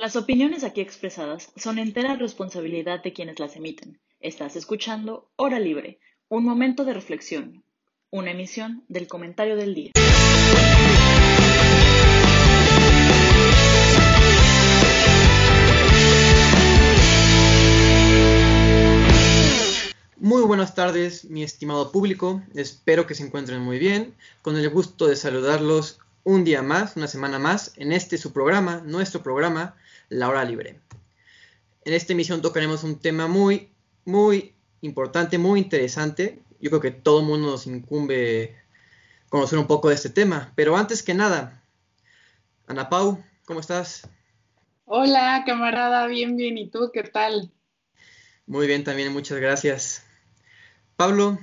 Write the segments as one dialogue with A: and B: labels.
A: Las opiniones aquí expresadas son entera responsabilidad de quienes las emiten. Estás escuchando Hora Libre, un momento de reflexión, una emisión del comentario del día.
B: Muy buenas tardes, mi estimado público. Espero que se encuentren muy bien. Con el gusto de saludarlos un día más, una semana más, en este su programa, nuestro programa, La Hora Libre. En esta emisión tocaremos un tema muy, muy importante, muy interesante. Yo creo que todo el mundo nos incumbe conocer un poco de este tema. Pero antes que nada, Ana Pau, ¿cómo estás?
C: Hola, camarada, bien, bien. ¿Y tú qué tal?
B: Muy bien, también, muchas gracias. Pablo,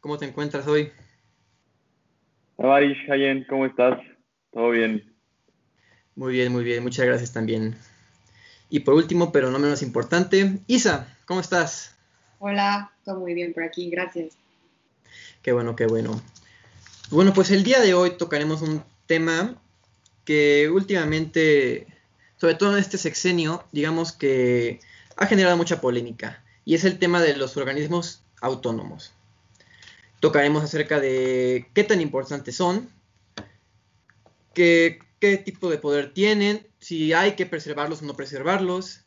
B: ¿cómo te encuentras hoy?
D: Hola, Hayen, ¿cómo estás? ¿Todo bien?
B: Muy bien, muy bien, muchas gracias también. Y por último, pero no menos importante, Isa, ¿cómo estás?
E: Hola, todo muy bien por aquí, gracias.
B: Qué bueno, qué bueno. Bueno, pues el día de hoy tocaremos un tema que últimamente, sobre todo en este sexenio, digamos que ha generado mucha polémica, y es el tema de los organismos autónomos. Tocaremos acerca de qué tan importantes son, qué, qué tipo de poder tienen, si hay que preservarlos o no preservarlos.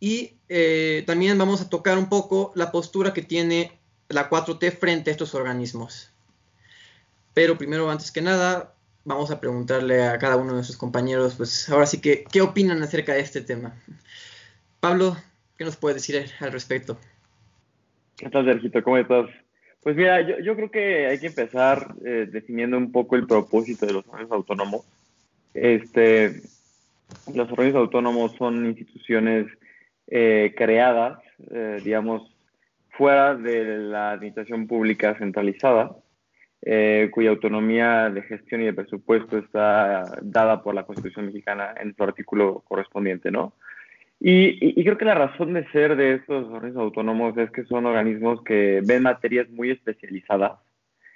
B: Y eh, también vamos a tocar un poco la postura que tiene la 4T frente a estos organismos. Pero primero, antes que nada, vamos a preguntarle a cada uno de nuestros compañeros, pues ahora sí que, ¿qué opinan acerca de este tema? Pablo, ¿qué nos puedes decir al respecto?
D: ¿Qué tal, Sergito? ¿Cómo estás? Pues mira, yo, yo creo que hay que empezar eh, definiendo un poco el propósito de los organismos autónomos. Este, los organismos autónomos son instituciones eh, creadas, eh, digamos, fuera de la administración pública centralizada, eh, cuya autonomía de gestión y de presupuesto está dada por la Constitución mexicana en su artículo correspondiente, ¿no? Y, y, creo que la razón de ser de estos organismos autónomos es que son organismos que ven materias muy especializadas,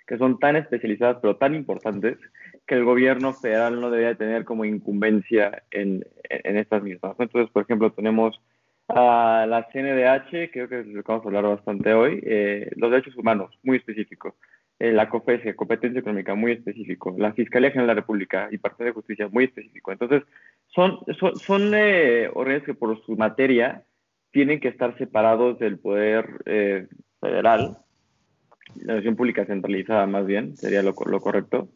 D: que son tan especializadas pero tan importantes que el gobierno federal no debería tener como incumbencia en, en estas mismas. Entonces, por ejemplo, tenemos a la CNDH, creo que es lo que vamos a hablar bastante hoy, eh, los derechos humanos, muy específico. Eh, la COFESE, competencia económica, muy específico. La Fiscalía General de la República y Partido de Justicia, muy específico. Entonces, son, son, son eh, organismos que por su materia tienen que estar separados del poder eh, federal, la nación pública centralizada más bien, sería lo, lo correcto,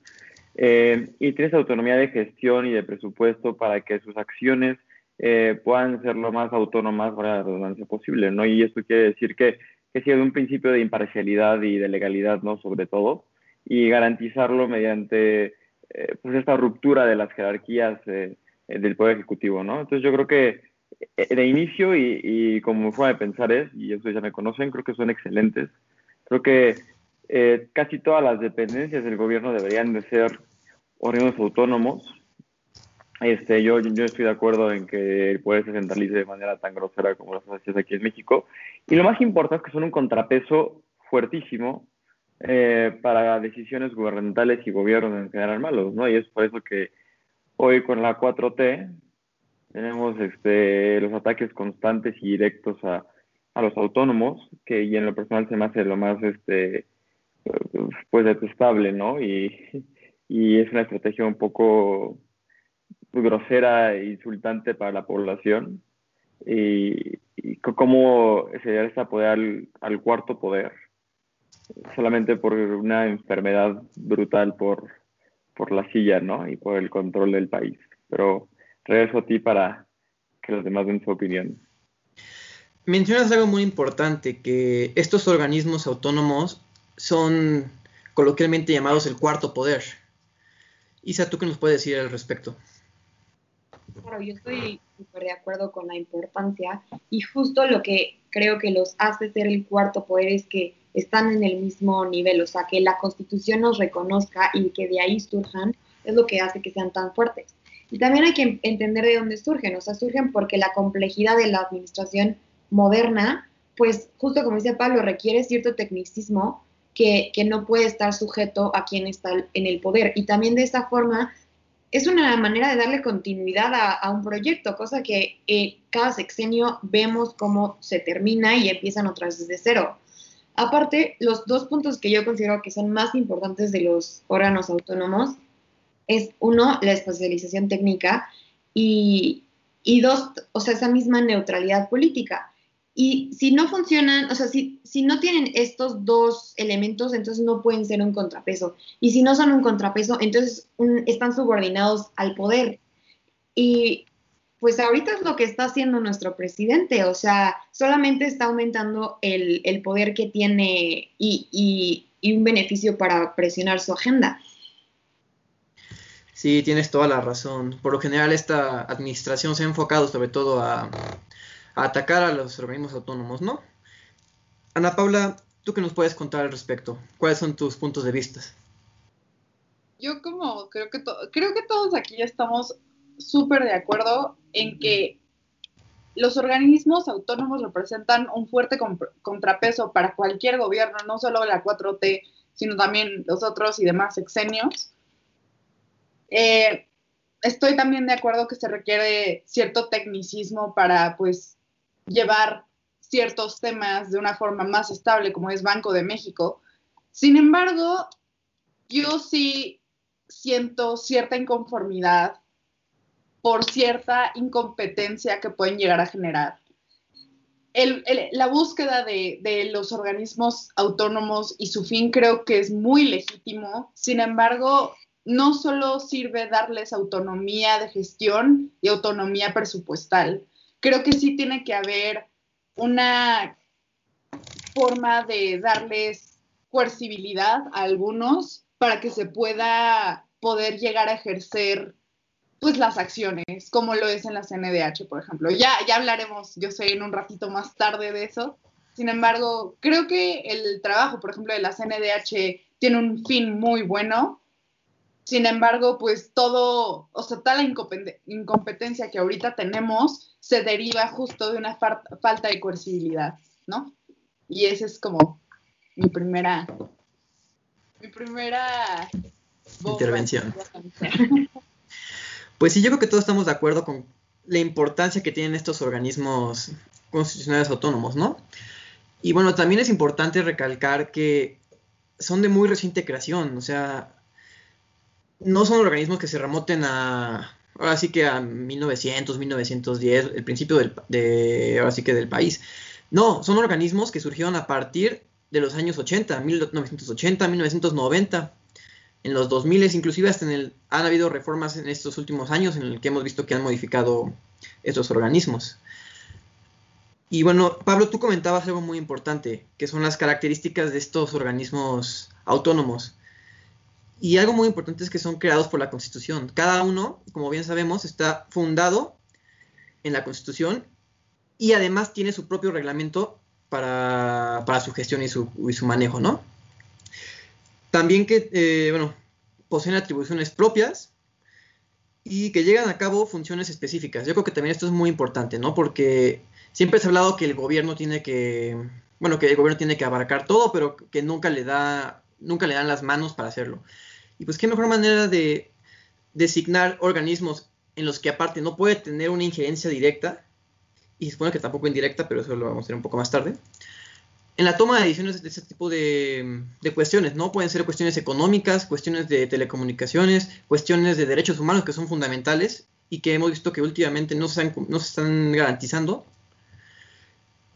D: eh, y tiene esa autonomía de gestión y de presupuesto para que sus acciones eh, puedan ser lo más autónomas para la redundancia posible, ¿no? Y esto quiere decir que, que sigue un principio de imparcialidad y de legalidad, ¿no? Sobre todo, y garantizarlo mediante eh, pues esta ruptura de las jerarquías eh, del Poder Ejecutivo, ¿no? Entonces yo creo que eh, de inicio y, y como forma de pensar es, y ustedes ya me conocen, creo que son excelentes. Creo que eh, casi todas las dependencias del gobierno deberían de ser organismos autónomos. Este, yo, yo estoy de acuerdo en que el poder se centralice de manera tan grosera como las haces aquí en México. Y lo más importante es que son un contrapeso fuertísimo eh, para decisiones gubernamentales y gobiernos en general malos, ¿no? Y es por eso que hoy con la 4T tenemos este, los ataques constantes y directos a, a los autónomos, que y en lo personal se me hace lo más este, pues detestable, ¿no? Y, y es una estrategia un poco grosera e insultante para la población. Y, y cómo se llega a poder al, al, cuarto poder solamente por una enfermedad brutal por, por la silla, ¿no? Y por el control del país. Pero regreso a ti para que los demás den su opinión.
B: Mencionas algo muy importante, que estos organismos autónomos son coloquialmente llamados el cuarto poder. Isa, ¿tú qué nos puedes decir al respecto?
E: Claro, yo estoy súper de acuerdo con la importancia y justo lo que creo que los hace ser el cuarto poder es que están en el mismo nivel, o sea, que la constitución nos reconozca y que de ahí surjan es lo que hace que sean tan fuertes. Y también hay que entender de dónde surgen, o sea, surgen porque la complejidad de la administración moderna, pues justo como dice Pablo, requiere cierto tecnicismo que, que, no puede estar sujeto a quien está en el poder. Y también de esa forma es una manera de darle continuidad a, un proyecto, cosa que eh, cada sexenio vemos cómo se termina y empiezan otras desde cero. Aparte, los dos puntos que yo considero que son más importantes de los órganos autónomos es uno, la especialización técnica y, y dos, o sea, esa misma neutralidad política. Y si no funcionan, o sea, si, si no tienen estos dos elementos, entonces no pueden ser un contrapeso. Y si no son un contrapeso, entonces están subordinados al poder. Y pues ahorita es lo que está haciendo nuestro presidente, o sea, solamente está aumentando el, poder que tiene y, y, un beneficio para presionar su agenda.
B: Sí, tienes toda la razón. Por lo general, esta administración se ha enfocado sobre todo a atacar a los organismos autónomos, ¿no? Ana Paula, ¿tú qué nos puedes contar al respecto? ¿Cuáles son tus puntos de vista?
C: Yo como creo que, creo que todos aquí estamos súper de acuerdo en que los organismos autónomos representan un fuerte contrapeso para cualquier gobierno, no solo la 4T, sino también los otros y demás sexenios. Eh, estoy también de acuerdo que se requiere cierto tecnicismo para, pues, llevar ciertos temas de una forma más estable, como es Banco de México. Sin embargo, yo sí siento cierta inconformidad por cierta incompetencia que pueden llegar a generar. la búsqueda de, los organismos autónomos y su fin creo que es muy legítimo. Sin embargo, no solo sirve darles autonomía de gestión y autonomía presupuestal, creo que sí tiene que haber una forma de darles coercibilidad a algunos para que se pueda poder llegar a ejercer pues las acciones, como lo es en la CNDH, por ejemplo. Ya, ya hablaremos, yo sé, en un ratito más tarde de eso. Sin embargo, creo que el trabajo, por ejemplo, de la CNDH tiene un fin muy bueno sin embargo, pues todo, o sea, tal incompetencia que ahorita tenemos se deriva justo de una falta de coercibilidad, ¿no? Y esa es como mi primera, mi primera
B: intervención. Pues sí, yo creo que todos estamos de acuerdo con la importancia que tienen estos organismos constitucionales autónomos, ¿no? Y bueno, también es importante recalcar que son de muy reciente creación, o sea, no son organismos que se remoten a, ahora sí que a 1900, 1910, el principio del, de, ahora sí que del país. No, son organismos que surgieron a partir de los años 80, 1980, 1990, en los 2000, inclusive hasta en el, han habido reformas en estos últimos años en el que hemos visto que han modificado estos organismos. Y bueno, Pablo, tú comentabas algo muy importante, que son las características de estos organismos autónomos. Y algo muy importante es que son creados por la Constitución. Cada uno, como bien sabemos, está fundado en la Constitución y además tiene su propio reglamento para, su gestión y su, manejo, ¿no? También que, eh, bueno, poseen atribuciones propias y que llegan a cabo funciones específicas. Yo creo que también esto es muy importante, ¿no? Porque siempre se ha hablado que el gobierno tiene que, bueno, que el gobierno tiene que abarcar todo, pero que nunca le da, nunca le dan las manos para hacerlo. Y pues qué mejor manera de designar organismos en los que aparte no puede tener una injerencia directa, y se supone que tampoco indirecta, pero eso lo vamos a ver un poco más tarde, en la toma de decisiones de ese tipo de, cuestiones, ¿no? Pueden ser cuestiones económicas, cuestiones de telecomunicaciones, cuestiones de derechos humanos que son fundamentales y que hemos visto que últimamente no se, no se están garantizando.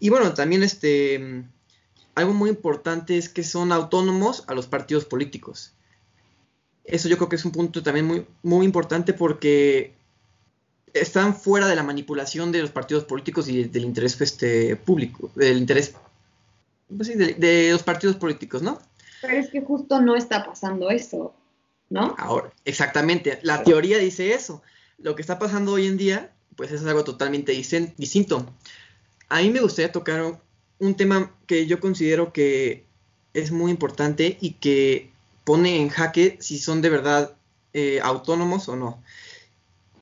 B: Y bueno, también este, algo muy importante es que son autónomos a los partidos políticos. Eso yo creo que es un punto también muy, muy importante porque están fuera de la manipulación de los partidos políticos y del interés este, público, del interés pues de, los partidos políticos, ¿no?
E: Pero es que justo no está pasando eso, ¿no?
B: Ahora, exactamente, la teoría dice eso. Lo que está pasando hoy en día, pues es algo totalmente distinto. A mí me gustaría tocar un tema que yo considero que es muy importante y que pone en jaque si son de verdad eh, autónomos o no.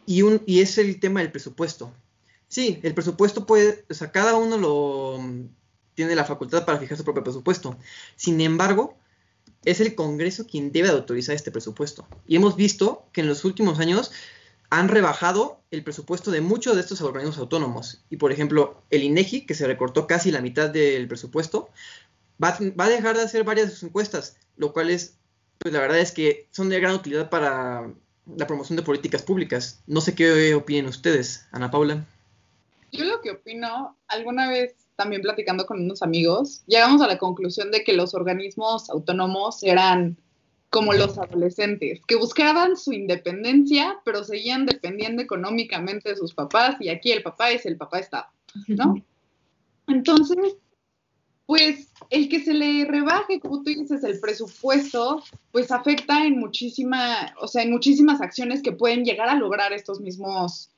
B: Y, es el tema del presupuesto. Sí, el presupuesto puede, o sea, cada uno lo tiene la facultad para fijar su propio presupuesto. Sin embargo, es el Congreso quien debe de autorizar este presupuesto. Y hemos visto que en los últimos años han rebajado el presupuesto de muchos de estos organismos autónomos. Y por ejemplo, el INEGI, que se recortó casi la mitad del presupuesto, va, a dejar de hacer varias de sus encuestas, lo cual es, pues la verdad es que son de gran utilidad para la promoción de políticas públicas. No sé qué opinan ustedes, Ana Paula.
C: Yo lo que opino, alguna vez también platicando con unos amigos, llegamos a la conclusión de que los organismos autónomos eran como los adolescentes, que buscaban su independencia, pero seguían dependiendo económicamente de sus papás, y aquí el papá es el papá Estado, ¿no? Entonces, pues el que se le rebaje, como tú dices, el presupuesto, pues afecta en muchísima, o sea, en muchísimas acciones que pueden llegar a lograr estos mismos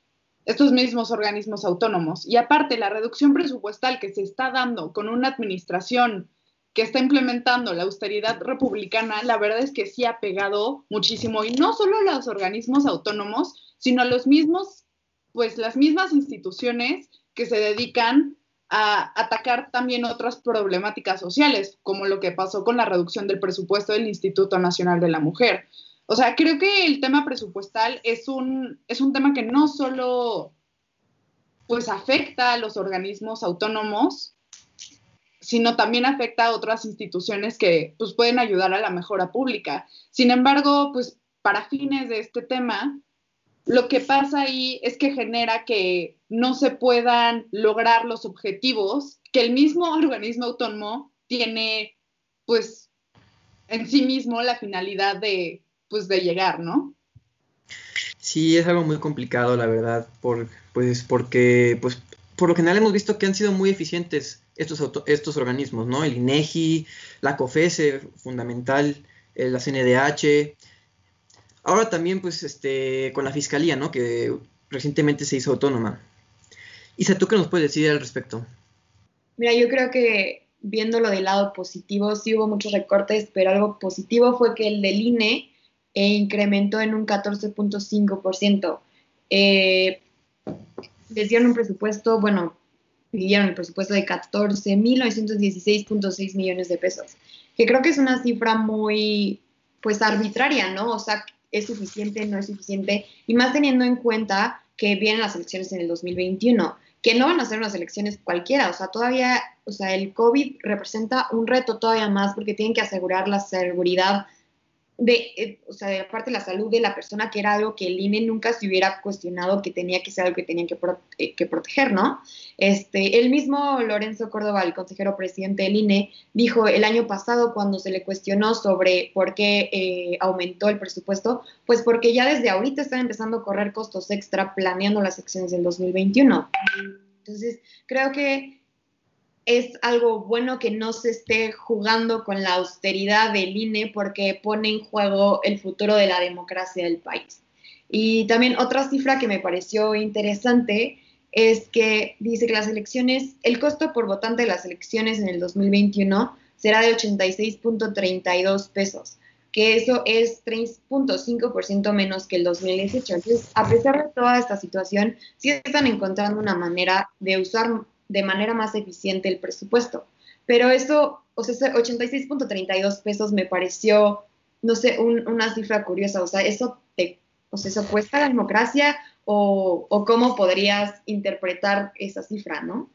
C: estos mismos organismos autónomos. Y aparte, la reducción presupuestal que se está dando con una administración que está implementando la austeridad republicana, la verdad es que sí ha pegado muchísimo, y no solo a los organismos autónomos, sino a los mismos, pues las mismas instituciones que se dedican a atacar también otras problemáticas sociales, como lo que pasó con la reducción del presupuesto del Instituto Nacional de la Mujer. O sea, creo que el tema presupuestal es un, es un tema que no solo pues afecta a los organismos autónomos, sino también afecta a otras instituciones que pues pueden ayudar a la mejora pública. Sin embargo, pues para fines de este tema, lo que pasa ahí es que genera que no se puedan lograr los objetivos que el mismo organismo autónomo tiene pues en sí mismo la finalidad de pues de llegar, ¿no?
B: Sí, es algo muy complicado, la verdad, por, pues porque pues por lo general hemos visto que han sido muy eficientes estos, estos organismos, ¿no? El INEGI, la COFESE, fundamental, eh, la CNDH. Ahora también, pues, este, con la Fiscalía, ¿no? Que recientemente se hizo autónoma. Isa, ¿tú qué nos puedes decir al respecto?
E: Mira, yo creo que viéndolo del lado positivo, sí hubo muchos recortes, pero algo positivo fue que el del INE e incrementó en un 14.5%. Eh, les dieron un presupuesto, bueno, dieron el presupuesto de 14.916.6 millones de pesos, que creo que es una cifra muy, pues, arbitraria, ¿no? O sea, es suficiente, no es suficiente, y más teniendo en cuenta que vienen las elecciones en el 2021, que no van a ser unas elecciones cualquiera, o sea, todavía, o sea, el COVID representa un reto todavía más porque tienen que asegurar la seguridad de, eh, o sea, de aparte la salud de la persona, que era algo que el INE nunca se hubiera cuestionado que tenía que ser algo que tenían que, eh, que, proteger, ¿no? Este, el mismo Lorenzo Córdoba, el consejero presidente del INE, dijo el año pasado cuando se le cuestionó sobre por qué eh, aumentó el presupuesto, pues porque ya desde ahorita están empezando a correr costos extra planeando las secciones del 2021. Entonces, creo que es algo bueno que no se esté jugando con la austeridad del INE porque pone en juego el futuro de la democracia del país. Y también otra cifra que me pareció interesante es que dice que las elecciones, el costo por votante de las elecciones en el 2021 será de 86.32 pesos, que eso es 3.5% menos que el 2018. Entonces, a pesar de toda esta situación, sí están encontrando una manera de usar de manera más eficiente el presupuesto. Pero eso, o sea, 86.32 pesos me pareció, no sé, una cifra curiosa. O sea, eso te, o sea, eso cuesta la democracia o, o cómo podrías interpretar esa cifra, ¿no?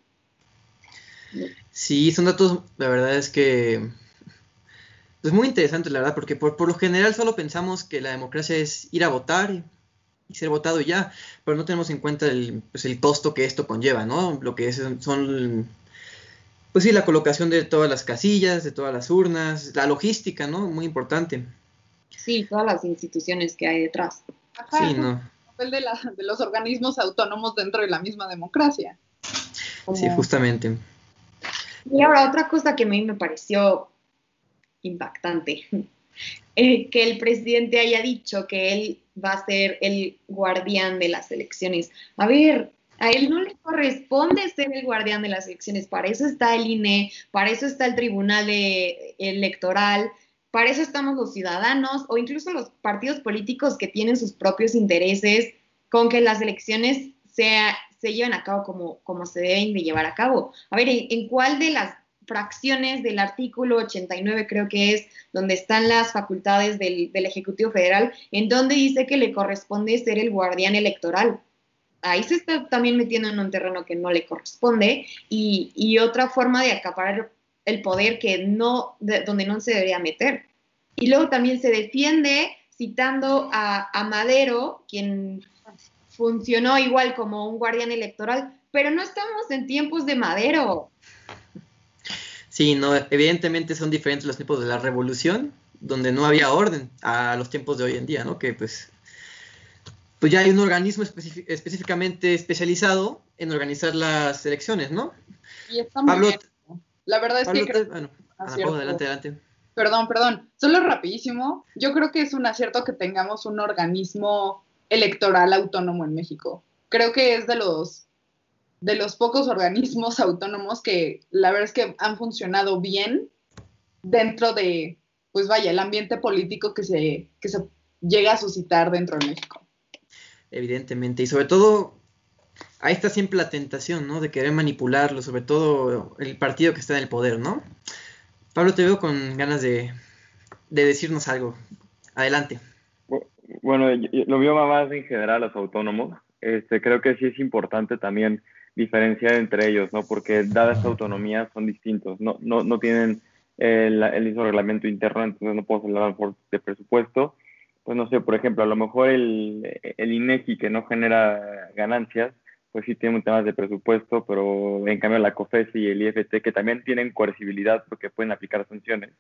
B: Sí, son datos, la verdad es que es muy interesante, la verdad, porque por, por, lo general solo pensamos que la democracia es ir a votar y ser votado ya, pero no tenemos en cuenta el, pues, el costo que esto conlleva, ¿no? Lo que es, son, pues sí, la colocación de todas las casillas, de todas las urnas, la logística, ¿no? Muy importante.
E: Sí, todas las instituciones que hay detrás.
C: sí, no. El papel de, la, de los organismos autónomos dentro de la misma democracia.
B: Sí, justamente.
E: Y ahora, otra cosa que a mí me pareció impactante, eh, que el presidente haya dicho que él va a ser el guardián de las elecciones. A ver, a él no le corresponde ser el guardián de las elecciones, para eso está el INE, para eso está el Tribunal Electoral, para eso estamos los ciudadanos o incluso los partidos políticos que tienen sus propios intereses con que las elecciones sea, se lleven a cabo como, como se deben de llevar a cabo. A ver, ¿en, cuál de las fracciones del artículo 89, creo que es donde están las facultades del, Ejecutivo Federal, en donde dice que le corresponde ser el guardián electoral ahí se está también metiendo en un terreno que no le corresponde y, y otra forma de acaparar el poder que no, donde no se debería meter. Y luego también se defiende citando a, a Madero, quien funcionó igual como un guardián electoral, pero no estamos en tiempos de Madero.
B: Sí, no, evidentemente son diferentes los tiempos de la revolución, donde no había orden a los tiempos de hoy en día, ¿no? Que pues pues ya hay un organismo específicamente especializado en organizar las elecciones, ¿no?
C: Y está muy Pablo, bien. La verdad es que...
B: bueno, adelante, adelante.
C: Perdón, perdón. Solo rapidísimo. Yo creo que es un acierto que tengamos un organismo electoral autónomo en México. Creo que es de los de los pocos organismos autónomos que la verdad es que han funcionado bien dentro de, pues vaya, el ambiente político que se, que se llega a suscitar dentro de México
B: evidentemente. Y sobre todo, ahí está siempre la tentación, ¿no? De querer manipularlo, sobre todo el partido que está en el poder, ¿no? Pablo, te veo con ganas de, decirnos algo. Adelante.
D: Bueno, lo veo más en general los autónomos. Este, creo que sí es importante también diferenciar entre ellos, ¿no? Porque dadas esta autonomía son distintos, no, no, no tienen el, el mismo reglamento interno, entonces no puedo hablar de presupuesto pues no sé, por ejemplo, a lo mejor el, el INEGI que no genera ganancias, pues sí tiene un tema de presupuesto, pero en cambio la COFES y el IFT, que también tienen coercibilidad porque pueden aplicar sanciones,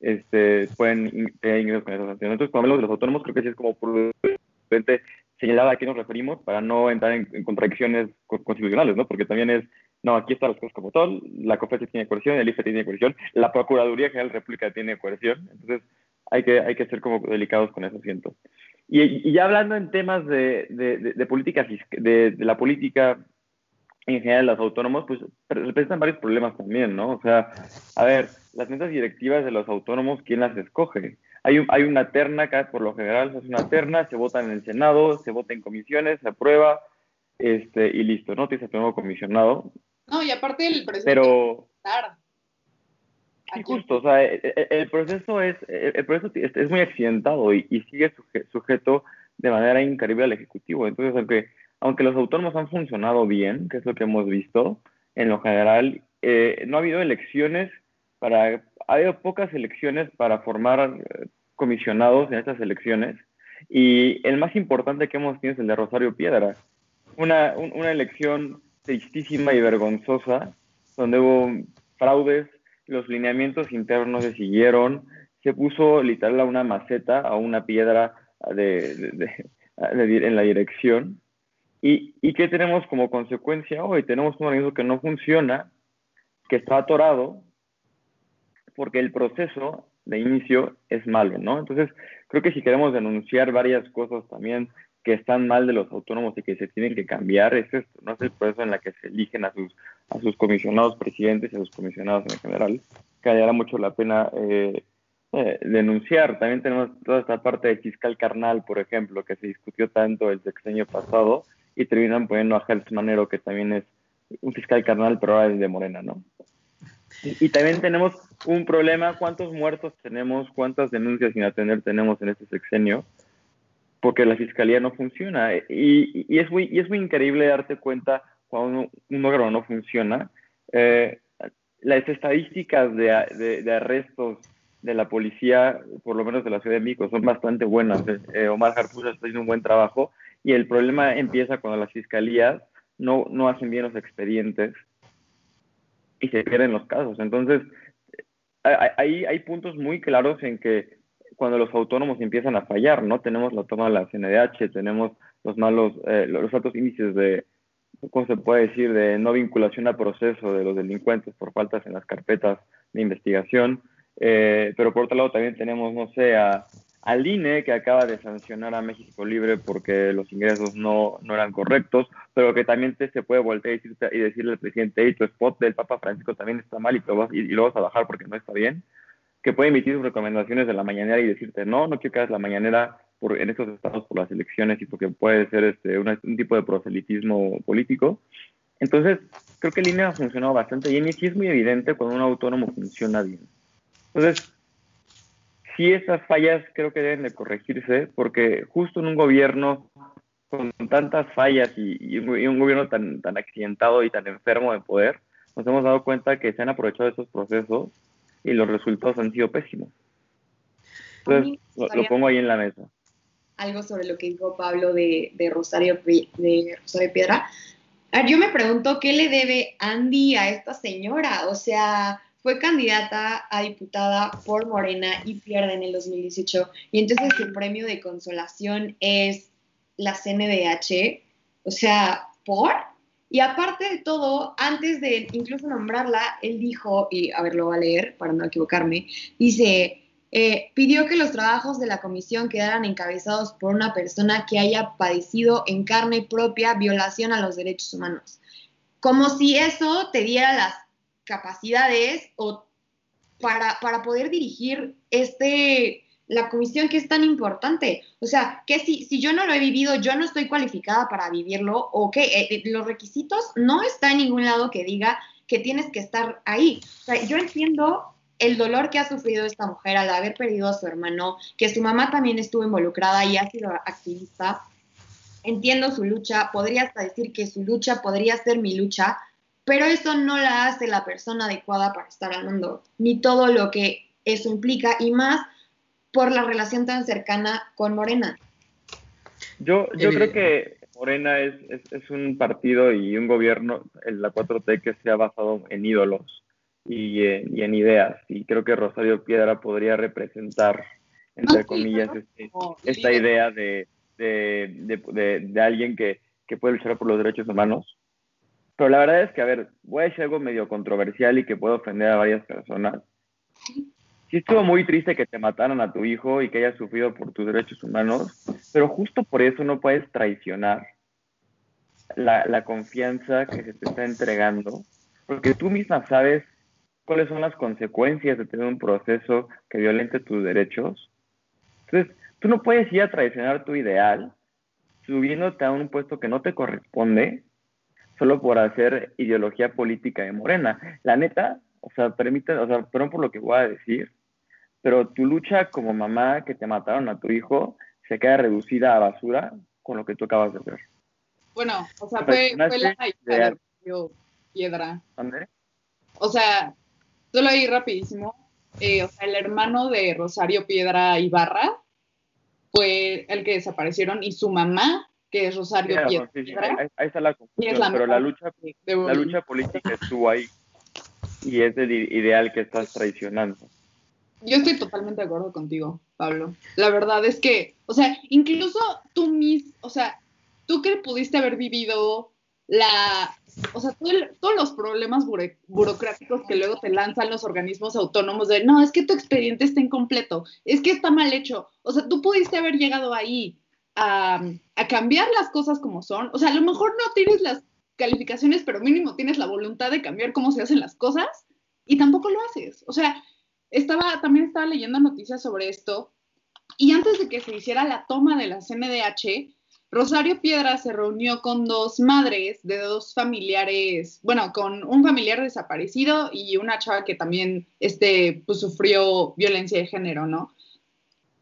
D: este, pueden tener ingresos con esas sanciones. Entonces, cuando hablamos de los autónomos, creo que sí es como prudente señalar a qué nos referimos para no entrar en, contradicciones constitucionales, ¿no? Porque también es, no, aquí están las cosas como tal, la COFES tiene coerción, el IFT tiene coerción, la Procuraduría General de la República tiene coerción, entonces hay que, hay que ser como delicados con eso, siento. Y, ya hablando en temas de, de, de, política, de, la política en general, los autónomos, pues representan varios problemas también, ¿no? O sea, a ver, las mesas directivas de los autónomos, ¿quién las escoge? Hay, hay una terna, acá por lo general se hace una terna, se vota en el Senado, se vota en comisiones, se aprueba, este, y listo, ¿no? Tienes el nuevo comisionado.
C: No, y aparte el presidente.
D: Pero. Sí, justo, o sea, e, e, el, proceso es, el proceso es muy accidentado y, sigue sujeto de manera increíble al Ejecutivo. Entonces, aunque, aunque los autónomos han funcionado bien, que es lo que hemos visto, en lo general, eh, no ha habido elecciones para, ha habido pocas elecciones para formar eh, comisionados en estas elecciones y el más importante que hemos tenido es el de Rosario Piedra, una, una elección tristísima y vergonzosa donde hubo fraudes, los lineamientos internos se siguieron, se puso literal a una maceta, a una piedra de, en la dirección. ¿Y, ¿Y qué tenemos como consecuencia hoy? Tenemos un organismo que no funciona, que está atorado, porque el proceso de inicio es malo, ¿no? Entonces, creo que si queremos denunciar varias cosas también que están mal de los autónomos y que se tienen que cambiar es esto, no es el proceso en la que se eligen a sus, a sus comisionados presidentes y a sus comisionados en general, que valdrá mucho la pena eh, eh, denunciar. También tenemos toda esta parte de fiscal carnal, por ejemplo, que se discutió tanto el sexenio pasado y terminan poniendo a Gels Manero, que también es un fiscal carnal, pero ahora es de Morena, ¿no? Y, también tenemos un problema, ¿cuántos muertos tenemos? ¿Cuántas denuncias sin atender tenemos en este sexenio? porque la fiscalía no funciona. Y, es, muy, y es muy increíble darte cuenta cuando un, órgano no funciona. Eh, las estadísticas de, arrestos de la policía, por lo menos de la Ciudad de México, son bastante buenas. Eh, Omar Harfusa está haciendo un buen trabajo y el problema empieza cuando las fiscalías no hacen bien los expedientes y se pierden los casos. Entonces, hay, hay puntos muy claros en que cuando los autónomos empiezan a fallar, ¿no? Tenemos la toma de la CNDH, tenemos los malos, eh, los altos índices de, ¿cómo se puede decir?, de no vinculación al proceso de los delincuentes por faltas en las carpetas de investigación. Eh, pero por otro lado también tenemos, no sé, a, al INE que acaba de sancionar a México Libre porque los ingresos no, no eran correctos, pero que también te, se puede voltear y, y decirle al presidente, hey, tu spot del Papa Francisco también está mal y, lo vas, y lo vas a bajar porque no está bien que puede emitir sus recomendaciones de la mañanera y decirte, no, no quiero que hagas la mañanera por, en estos estados por las elecciones y porque puede ser este, un tipo de proselitismo político. Entonces, creo que el INE ha funcionado bastante bien y sí es muy evidente cuando un autónomo funciona bien. Entonces, sí esas fallas creo que deben de corregirse porque justo en un gobierno con tantas fallas y, un, gobierno tan, tan accidentado y tan enfermo de poder, nos hemos dado cuenta que se han aprovechado esos procesos y los resultados han sido pésimos. Entonces, lo, pongo ahí en la mesa.
E: Algo sobre lo que dijo Pablo de, Rosario, de Rosario Piedra. yo me pregunto, ¿qué le debe Andy a esta señora? O sea, fue candidata a diputada por Morena y pierde en el 2018. Y entonces su premio de consolación es la CNDH. O sea, ¿por? Y aparte de todo, antes de incluso nombrarla, él dijo, y a ver, lo voy a leer para no equivocarme, dice, eh, pidió que los trabajos de la comisión quedaran encabezados por una persona que haya padecido en carne propia violación a los derechos humanos. Como si eso te diera las capacidades o para, para poder dirigir este, la comisión que es tan importante. O sea, que si, si yo no lo he vivido, yo no estoy cualificada para vivirlo o que eh, eh, los requisitos no está en ningún lado que diga que tienes que estar ahí. Yo entiendo el dolor que ha sufrido esta mujer al haber perdido a su hermano, que su mamá también estuvo involucrada y ha sido activista. Entiendo su lucha, podría hasta decir que su lucha podría ser mi lucha, pero eso no la hace la persona adecuada para estar hablando, ni todo lo que eso implica, y más por la relación tan cercana con Morena.
D: Yo, yo creo que Morena es, es, un partido y un gobierno, en la 4T, que se ha basado en ídolos y, y en ideas. Y creo que Rosario Piedra podría representar, entre comillas, este, esta idea de, de, de, de, alguien que, que puede luchar por los derechos humanos. Pero la verdad es que, a ver, voy a decir algo medio controversial y que puede ofender a varias personas sí estuvo muy triste que te mataran a tu hijo y que hayas sufrido por tus derechos humanos, pero justo por eso no puedes traicionar la, la confianza que se te está entregando, porque tú misma sabes cuáles son las consecuencias de tener un proceso que violente tus derechos. Entonces, tú no puedes ir a traicionar tu ideal subiéndote a un puesto que no te corresponde solo por hacer ideología política de Morena. La neta, o sea, permite, o sea, perdón por lo que voy a decir, pero tu lucha como mamá que te mataron a tu hijo se queda reducida a basura con lo que tú acabas de ver.
C: Bueno, o sea, fue, la hija de Piedra.
D: ¿Dónde?
C: O sea, solo ahí rapidísimo. Eh, o sea, el hermano de Rosario Piedra Ibarra fue el que desaparecieron y su mamá, que es Rosario Piedra.
D: ahí, está la confusión, pero la lucha, la lucha política estuvo ahí y es el ideal que estás traicionando.
C: Yo estoy totalmente de acuerdo contigo, Pablo. La verdad es que, o sea, incluso tú mismo, o sea, tú que pudiste haber vivido la, o sea, todos los problemas burocráticos que luego te lanzan los organismos autónomos de, no, es que tu expediente está incompleto, es que está mal hecho. O sea, tú pudiste haber llegado ahí a, a cambiar las cosas como son. O sea, a lo mejor no tienes las calificaciones, pero mínimo tienes la voluntad de cambiar cómo se hacen las cosas y tampoco lo haces. O sea, estaba, también estaba leyendo noticias sobre esto y antes de que se hiciera la toma de la CNDH, Rosario Piedra se reunió con dos madres de dos familiares, bueno, con un familiar desaparecido y una chava que también este, pues, sufrió violencia de género, ¿no?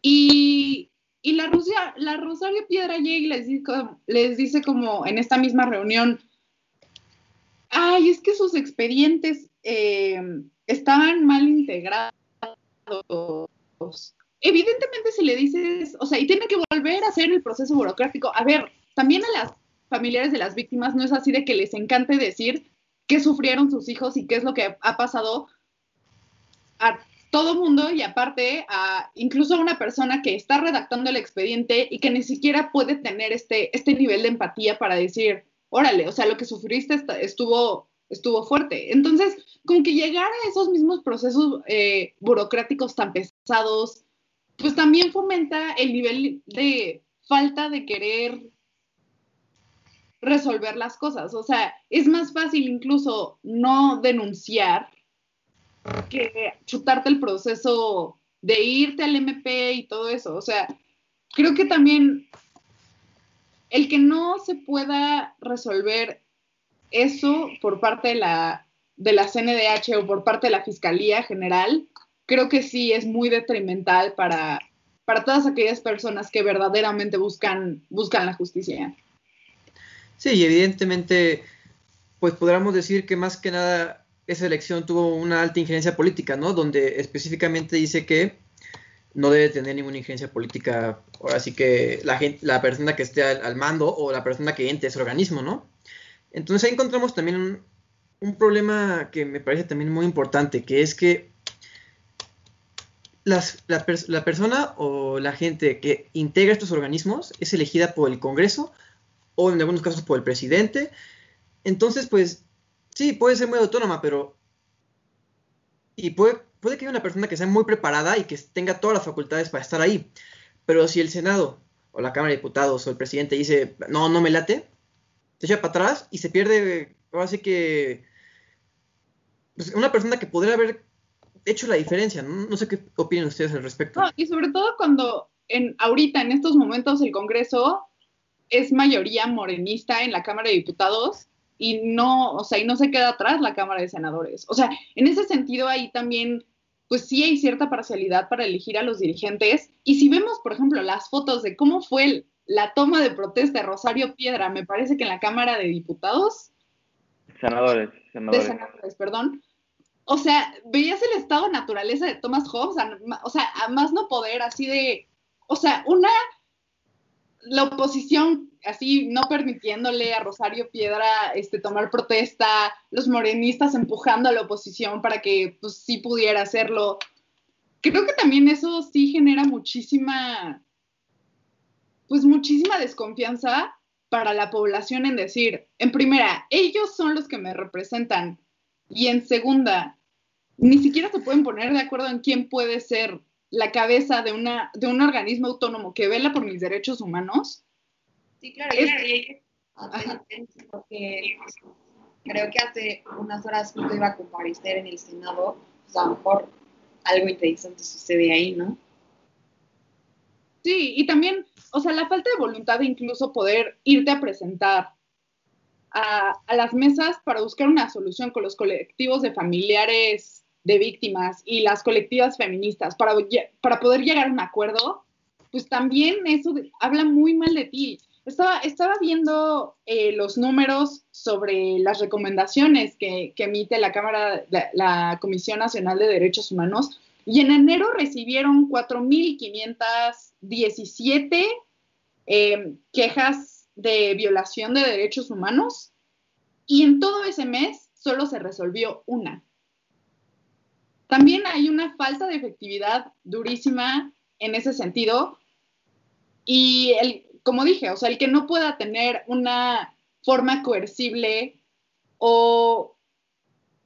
C: Y, y la, la Rosario Piedra llega y les, les dice como en esta misma reunión, ay, es que sus expedientes eh, estaban mal integrados. Evidentemente se le dice, o sea, y tiene que volver a hacer el proceso burocrático. A ver, también a las familiares de las víctimas no es así de que les encante decir qué sufrieron sus hijos y qué es lo que ha pasado a todo mundo y aparte incluso a una persona que está redactando el expediente y que ni siquiera puede tener este, este nivel de empatía para decir, órale, o sea, lo que sufriste estuvo, estuvo fuerte. Entonces, con que llegar a esos mismos procesos eh, burocráticos tan pesados, pues también fomenta el nivel de falta de querer resolver las cosas. O sea, es más fácil incluso no denunciar que chutarte el proceso de irte al MP y todo eso. O sea, creo que también el que no se pueda resolver eso por parte de la, de la CNDH o por parte de la Fiscalía General, creo que sí es muy detrimental para, para todas aquellas personas que verdaderamente buscan, buscan la justicia.
B: Sí, evidentemente, pues podríamos decir que más que nada esa elección tuvo una alta injerencia política, ¿no? Donde específicamente dice que no debe tener ninguna injerencia política, ahora sí que la, gente, la persona que esté al, mando o la persona que entre ese organismo, ¿no? Entonces ahí encontramos también un, un problema que me parece también muy importante, que es que la, persona o la gente que integra estos organismos es elegida por el Congreso o en algunos casos por el presidente. Entonces, pues, sí, puede ser muy autónoma, pero... Y puede, puede que haya una persona que sea muy preparada y que tenga todas las facultades para estar ahí. Pero si el Senado o la Cámara de Diputados o el presidente dice, no, no me late, se echa para atrás y se pierde, ahora sí que... Pues, una persona que podría haber hecho la diferencia. No, sé qué opinan ustedes al respecto.
C: y sobre todo cuando en, ahorita, en estos momentos, el Congreso es mayoría morenista en la Cámara de Diputados y no, o sea, y no se queda atrás la Cámara de Senadores. O sea, en ese sentido ahí también, pues sí hay cierta parcialidad para elegir a los dirigentes. Y si vemos, por ejemplo, las fotos de cómo fue la toma de protesta de Rosario Piedra, me parece que en la Cámara de Diputados.
D: Senadores, senadores.
C: De senadores, perdón o sea, veías el estado de naturaleza de Thomas Hobbes, o sea, a más no poder, así de, o sea, una, la oposición así no permitiéndole a Rosario Piedra este, tomar protesta, los morenistas empujando a la oposición para que pues sí pudiera hacerlo. Creo que también eso sí genera muchísima, pues muchísima desconfianza para la población en decir, en primera, ellos son los que me representan, y en segunda, ni siquiera se pueden poner de acuerdo en quién puede ser la cabeza de, una, de un organismo autónomo que vela por mis derechos humanos.
E: Sí, claro, y porque creo que hace unas horas justo iba a comparecer en el Senado, pues a lo mejor algo interesante sucede ahí, ¿no?
C: Sí, y también, o sea, la falta de voluntad de incluso poder irte a presentar a, a, las mesas para buscar una solución con los colectivos de familiares de víctimas y las colectivas feministas para, para poder llegar a un acuerdo, pues también eso habla muy mal de ti. Estaba, estaba viendo eh, los números sobre las recomendaciones que, emite la Cámara, la, Comisión Nacional de Derechos Humanos, y en enero recibieron 4.517 eh, quejas de violación de derechos humanos, y en todo ese mes solo se resolvió una. También hay una falta de efectividad durísima en ese sentido. Y el, como dije, o sea, el que no pueda tener una forma coercible o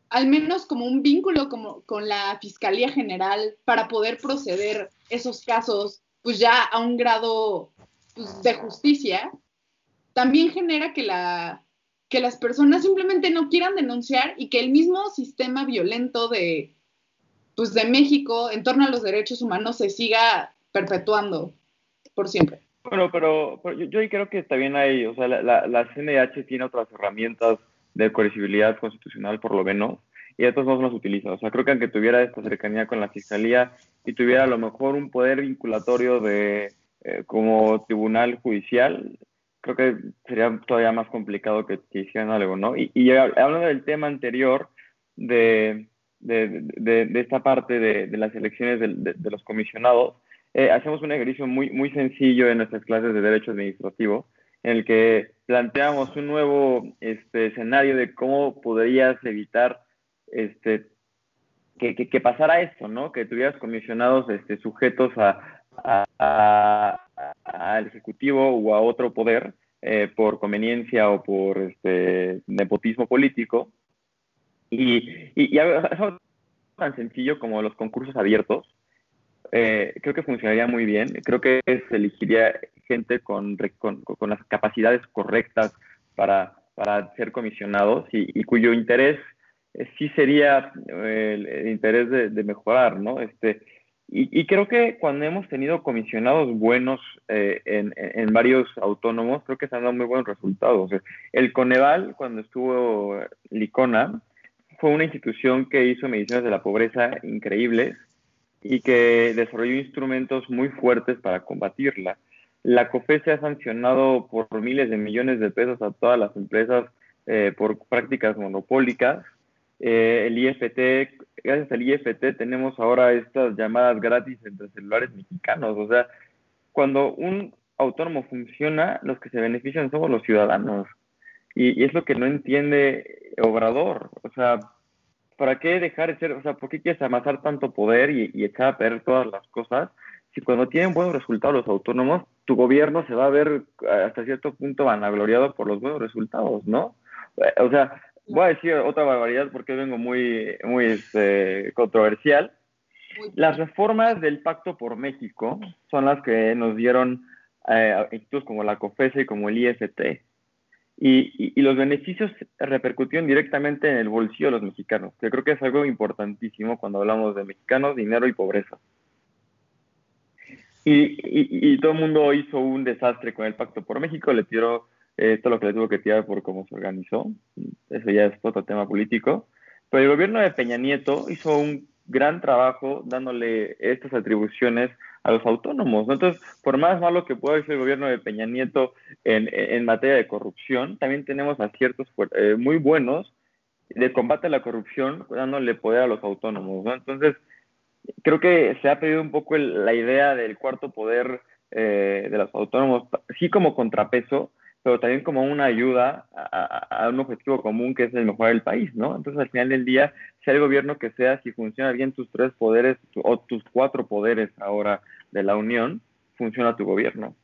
C: al menos como un vínculo como, con la Fiscalía General para poder proceder esos casos, pues ya a un grado pues, de justicia, también genera que, la, que las personas simplemente no quieran denunciar y que el mismo sistema violento de, pues de México en torno a los derechos humanos se siga perpetuando por siempre.
D: Bueno, pero, yo, creo que también hay, o sea, la, la, CNH tiene otras herramientas de coercibilidad constitucional, por lo menos, y estos no las utiliza. O sea, creo que aunque tuviera esta cercanía con la fiscalía y tuviera a lo mejor un poder vinculatorio de eh, como tribunal judicial, creo que sería todavía más complicado que, hicieran algo, ¿no? Y, y hablando del tema anterior de de, esta parte de, las elecciones de, los comisionados, eh, hacemos un ejercicio muy, muy sencillo en nuestras clases de Derecho Administrativo, en el que planteamos un nuevo este, escenario de cómo podrías evitar este, que, que, pasara esto, ¿no? Que tuvieras comisionados este, sujetos al Ejecutivo o a otro poder eh, por conveniencia o por este, nepotismo político y, y, algo tan sencillo como los concursos abiertos, eh, creo que funcionaría muy bien. Creo que se elegiría gente con, con, con las capacidades correctas para, para ser comisionados y, y cuyo interés eh, sí sería eh, el, interés de, de, mejorar, ¿no? Este, Y, creo que cuando hemos tenido comisionados buenos eh, en, varios autónomos, creo que se han dado muy buenos resultados. El Coneval, cuando estuvo Licona, fue una institución que hizo mediciones de la pobreza increíbles y que desarrolló instrumentos muy fuertes para combatirla. La COFE se ha sancionado por miles de millones de pesos a todas las empresas eh, por prácticas monopólicas. Eh, el IFT gracias al IFT tenemos ahora estas llamadas gratis entre celulares mexicanos. O sea, cuando un autónomo funciona, los que se benefician somos los ciudadanos. Y, es lo que no entiende Obrador. O sea, ¿para qué dejar de ser, o sea, por qué quieres amasar tanto poder y, y echar a perder todas las cosas? Si cuando tienen buenos resultados los autónomos, tu gobierno se va a ver hasta cierto punto vanagloriado por los buenos resultados, ¿no? O sea, voy a decir otra barbaridad porque vengo muy, muy este, controversial. Las reformas del Pacto por México son las que nos dieron eh, institutos como la COFESE y como el IFT. Y, y, los beneficios repercutieron directamente en el bolsillo de los mexicanos, que creo que es algo importantísimo cuando hablamos de mexicanos, dinero y pobreza. Y, y, todo el mundo hizo un desastre con el Pacto por México, le tiró esto es lo que le tuvo que tirar por cómo se organizó. Eso ya es otro tema político. Pero el gobierno de Peña Nieto hizo un gran trabajo dándole estas atribuciones a los autónomos. Entonces, por más malo que pueda ser el gobierno de Peña Nieto en, materia de corrupción, también tenemos aciertos eh, muy buenos de combate a la corrupción dándole poder a los autónomos. Entonces, creo que se ha perdido un poco la idea del cuarto poder eh, de los autónomos, sí como contrapeso, pero también como una ayuda a, un objetivo común que es el mejorar el país, ¿no? Entonces, al final del día, sea el gobierno que sea, si funciona bien tus tres poderes o tus cuatro poderes ahora de la Unión, funciona tu gobierno.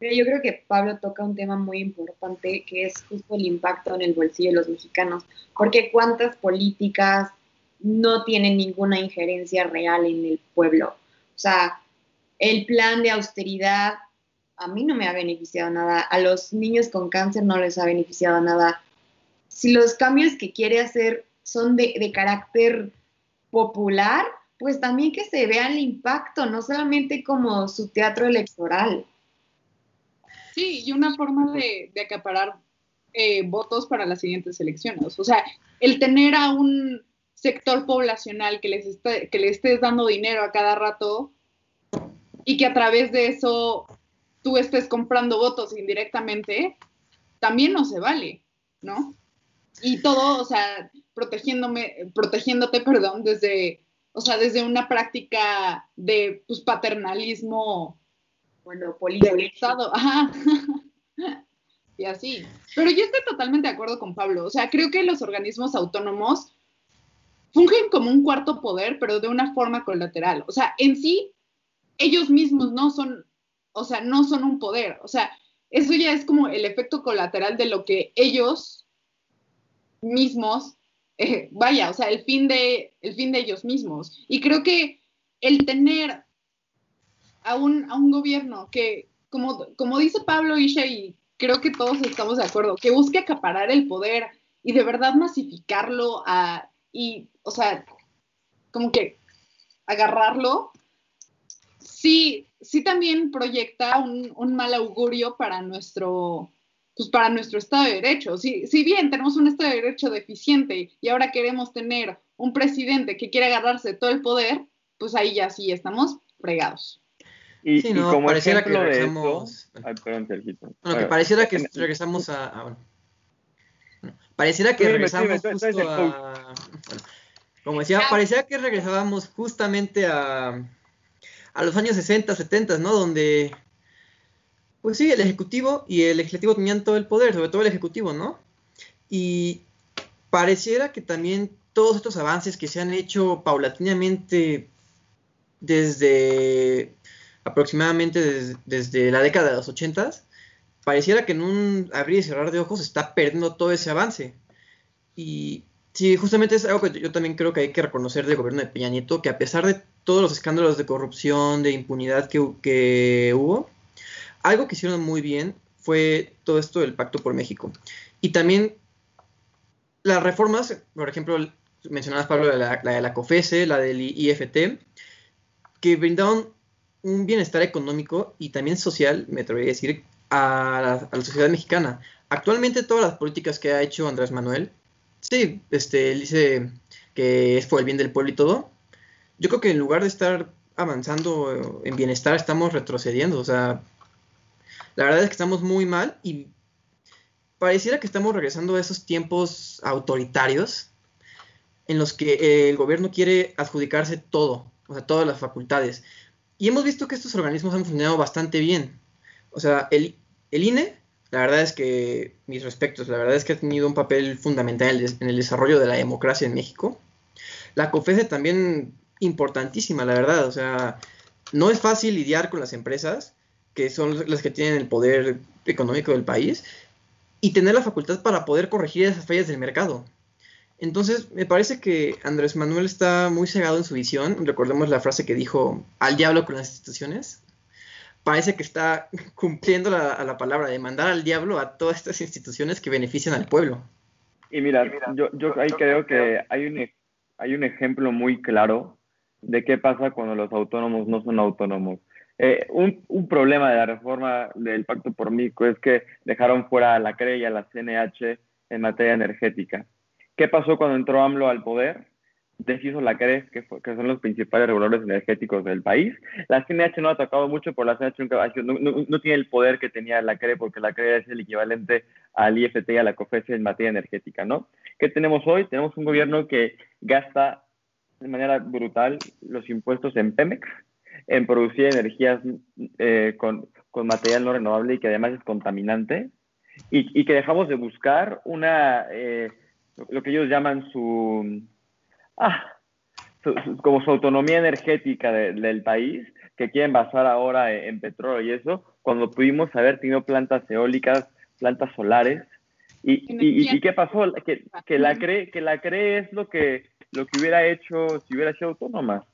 E: Yo creo que Pablo toca un tema muy importante que es justo el impacto en el bolsillo de los mexicanos, porque cuántas políticas no tienen ninguna injerencia real en el pueblo. O sea, el plan de austeridad a mí no me ha beneficiado nada, a los niños con cáncer no les ha beneficiado nada. Si los cambios que quiere hacer son de, carácter popular, pues también que se vea el impacto, no solamente como su teatro electoral.
C: Sí, y una forma de, acaparar eh, votos para las siguientes elecciones. O sea, el tener a un sector poblacional que les, que le estés dando dinero a cada rato y que a través de eso tú estés comprando votos indirectamente, también no se vale, ¿no? Y todo, o sea, protegiéndome, protegiéndote, perdón, desde, o sea, desde una práctica de pues, paternalismo
E: bueno, político.
C: Ajá. y así. Pero yo estoy totalmente de acuerdo con Pablo. O sea, creo que los organismos autónomos fungen como un cuarto poder, pero de una forma colateral. O sea, en sí, ellos mismos no son o sea, no son un poder, o sea, eso ya es como el efecto colateral de lo que ellos mismos, eh, vaya, o sea, el fin, de, el fin de ellos mismos. Y creo que el tener a un, a un gobierno que, como, como dice Pablo Isha, y creo que todos estamos de acuerdo, que busque acaparar el poder y de verdad masificarlo a, y, o sea, como que agarrarlo, sí, sí también proyecta un, mal augurio para nuestro, pues para nuestro Estado de Derecho. Si, si bien tenemos un Estado de Derecho deficiente y ahora queremos tener un presidente que quiere agarrarse todo el poder, pues ahí ya sí estamos fregados.
B: Y, sí, no, como pareciera que regresamos. ay, perdón, Bueno, que pareciera que regresamos a. bueno. pareciera que regresamos justo a. como decía, parecía que regresábamos justamente a a los años 60, 70, ¿no? Donde, pues sí, el Ejecutivo y el Legislativo tenían todo el poder, sobre todo el Ejecutivo, ¿no? Y pareciera que también todos estos avances que se han hecho paulatinamente desde aproximadamente desde, la década de los 80, pareciera que en un abrir y cerrar de ojos está perdiendo todo ese avance. Y sí, justamente es algo que yo también creo que hay que reconocer del gobierno de Peña Nieto, que a pesar de todos los escándalos de corrupción, de impunidad que, hubo, algo que hicieron muy bien fue todo esto del Pacto por México. Y también las reformas, por ejemplo, mencionabas Pablo, la, la de la COFESE, la del IFT, que brindaron un bienestar económico y también social, me atrevería a decir, a la, sociedad mexicana. Actualmente todas las políticas que ha hecho Andrés Manuel, sí, este, él dice que es por el bien del pueblo y todo. Yo creo que en lugar de estar avanzando en bienestar, estamos retrocediendo. O sea, la verdad es que estamos muy mal y pareciera que estamos regresando a esos tiempos autoritarios en los que el gobierno quiere adjudicarse todo, o sea, todas las facultades. Y hemos visto que estos organismos han funcionado bastante bien. O sea, el, el INE, la verdad es que, mis respectos, la verdad es que ha tenido un papel fundamental en el desarrollo de la democracia en México. La COFESE también importantísima, la verdad. O sea, no es fácil lidiar con las empresas, que son las que tienen el poder económico del país, y tener la facultad para poder corregir esas fallas del mercado. Entonces, me parece que Andrés Manuel está muy cegado en su visión. Recordemos la frase que dijo, al diablo con las instituciones. Parece que está cumpliendo la, a la palabra de mandar al diablo a todas estas instituciones que benefician al pueblo.
D: Y mira, yo, yo ahí creo que hay un, hay un ejemplo muy claro de qué pasa cuando los autónomos no son autónomos. Eh, un, un, problema de la reforma del Pacto por México es que dejaron fuera a la CRE y a la CNH en materia energética. ¿Qué pasó cuando entró AMLO al poder? Deshizo la CRE, que, que son los principales reguladores energéticos del país. La CNH no ha atacado mucho, por la CNH no, no, tiene el poder que tenía la CRE, porque la CRE es el equivalente al IFT y a la COFESE en materia energética, ¿no? ¿Qué tenemos hoy? Tenemos un gobierno que gasta de manera brutal los impuestos en Pemex, en producir energías eh, con, con, material no renovable y que además es contaminante, y, y que dejamos de buscar una... Eh, lo que ellos llaman su, ah, como su autonomía energética del país, que quieren basar ahora en, petróleo y eso, cuando pudimos haber tenido plantas eólicas, plantas solares. ¿Y, y, qué pasó? Que, que, la cree, que la cree es lo que, lo que hubiera hecho si hubiera sido autónoma.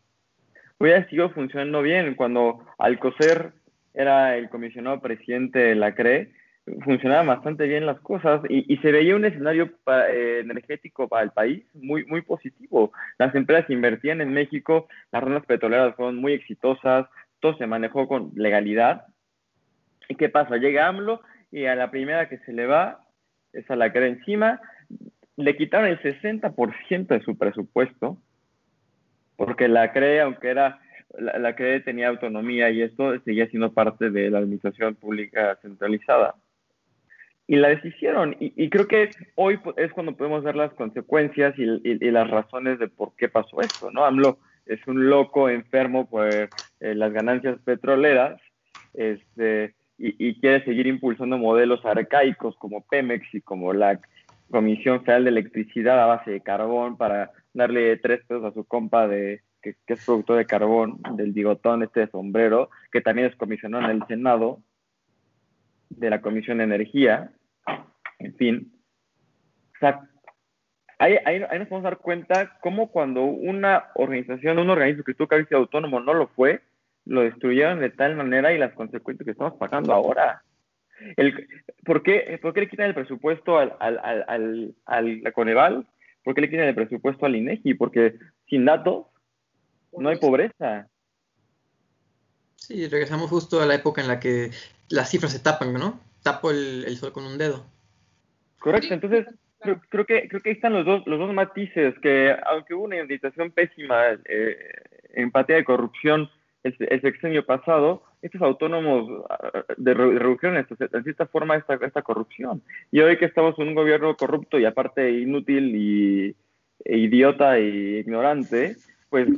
D: Hubiera sido funcionando bien. Cuando Alcocer era el comisionado presidente de la CRE, funcionaban bastante bien las cosas y, se veía un escenario eh, energético para el país muy, muy positivo. Las empresas invertían en México, las rondas petroleras fueron muy exitosas, todo se manejó con legalidad. ¿Y qué pasa? Llega AMLO y a la primera que se le va, es a la que encima, le quitaron el 60% de su presupuesto, porque la CRE, aunque era la, CRE tenía autonomía y esto seguía siendo parte de la administración pública centralizada y la deshicieron. Y, creo que hoy es cuando podemos ver las consecuencias y, las razones de por qué pasó esto, ¿no? AMLO es un loco enfermo por eh, las ganancias petroleras este, y, quiere seguir impulsando modelos arcaicos como Pemex y como la Comisión Federal de Electricidad a base de carbón para darle tres pesos a su compa de que, que es productor de carbón, del bigotón este de sombrero, que también es comisionado en el Senado de la Comisión de Energía, en fin. O sea, ahí, ahí, nos podemos dar cuenta cómo cuando una organización, un organismo que estuvo casi autónomo no lo fue, lo destruyeron de tal manera y las consecuencias que estamos pagando ahora. ¿por, qué, ¿Por qué le quitan el presupuesto al, al, al, Coneval? ¿Por qué le quitan el presupuesto al INEGI? Porque sin datos no hay pobreza.
B: Sí, regresamos justo a la época en la que las cifras se tapan, ¿no? Tapo el, el sol con un dedo.
D: Correcto, entonces creo, creo, que creo que ahí están los dos los dos matices que aunque hubo una invitación pésima eh, en de corrupción el, el, sexenio pasado, estos autónomos ah, de, redujeron esto, en cierta forma esta, esta corrupción. Y hoy que estamos en un gobierno corrupto y aparte inútil y e idiota e ignorante, pues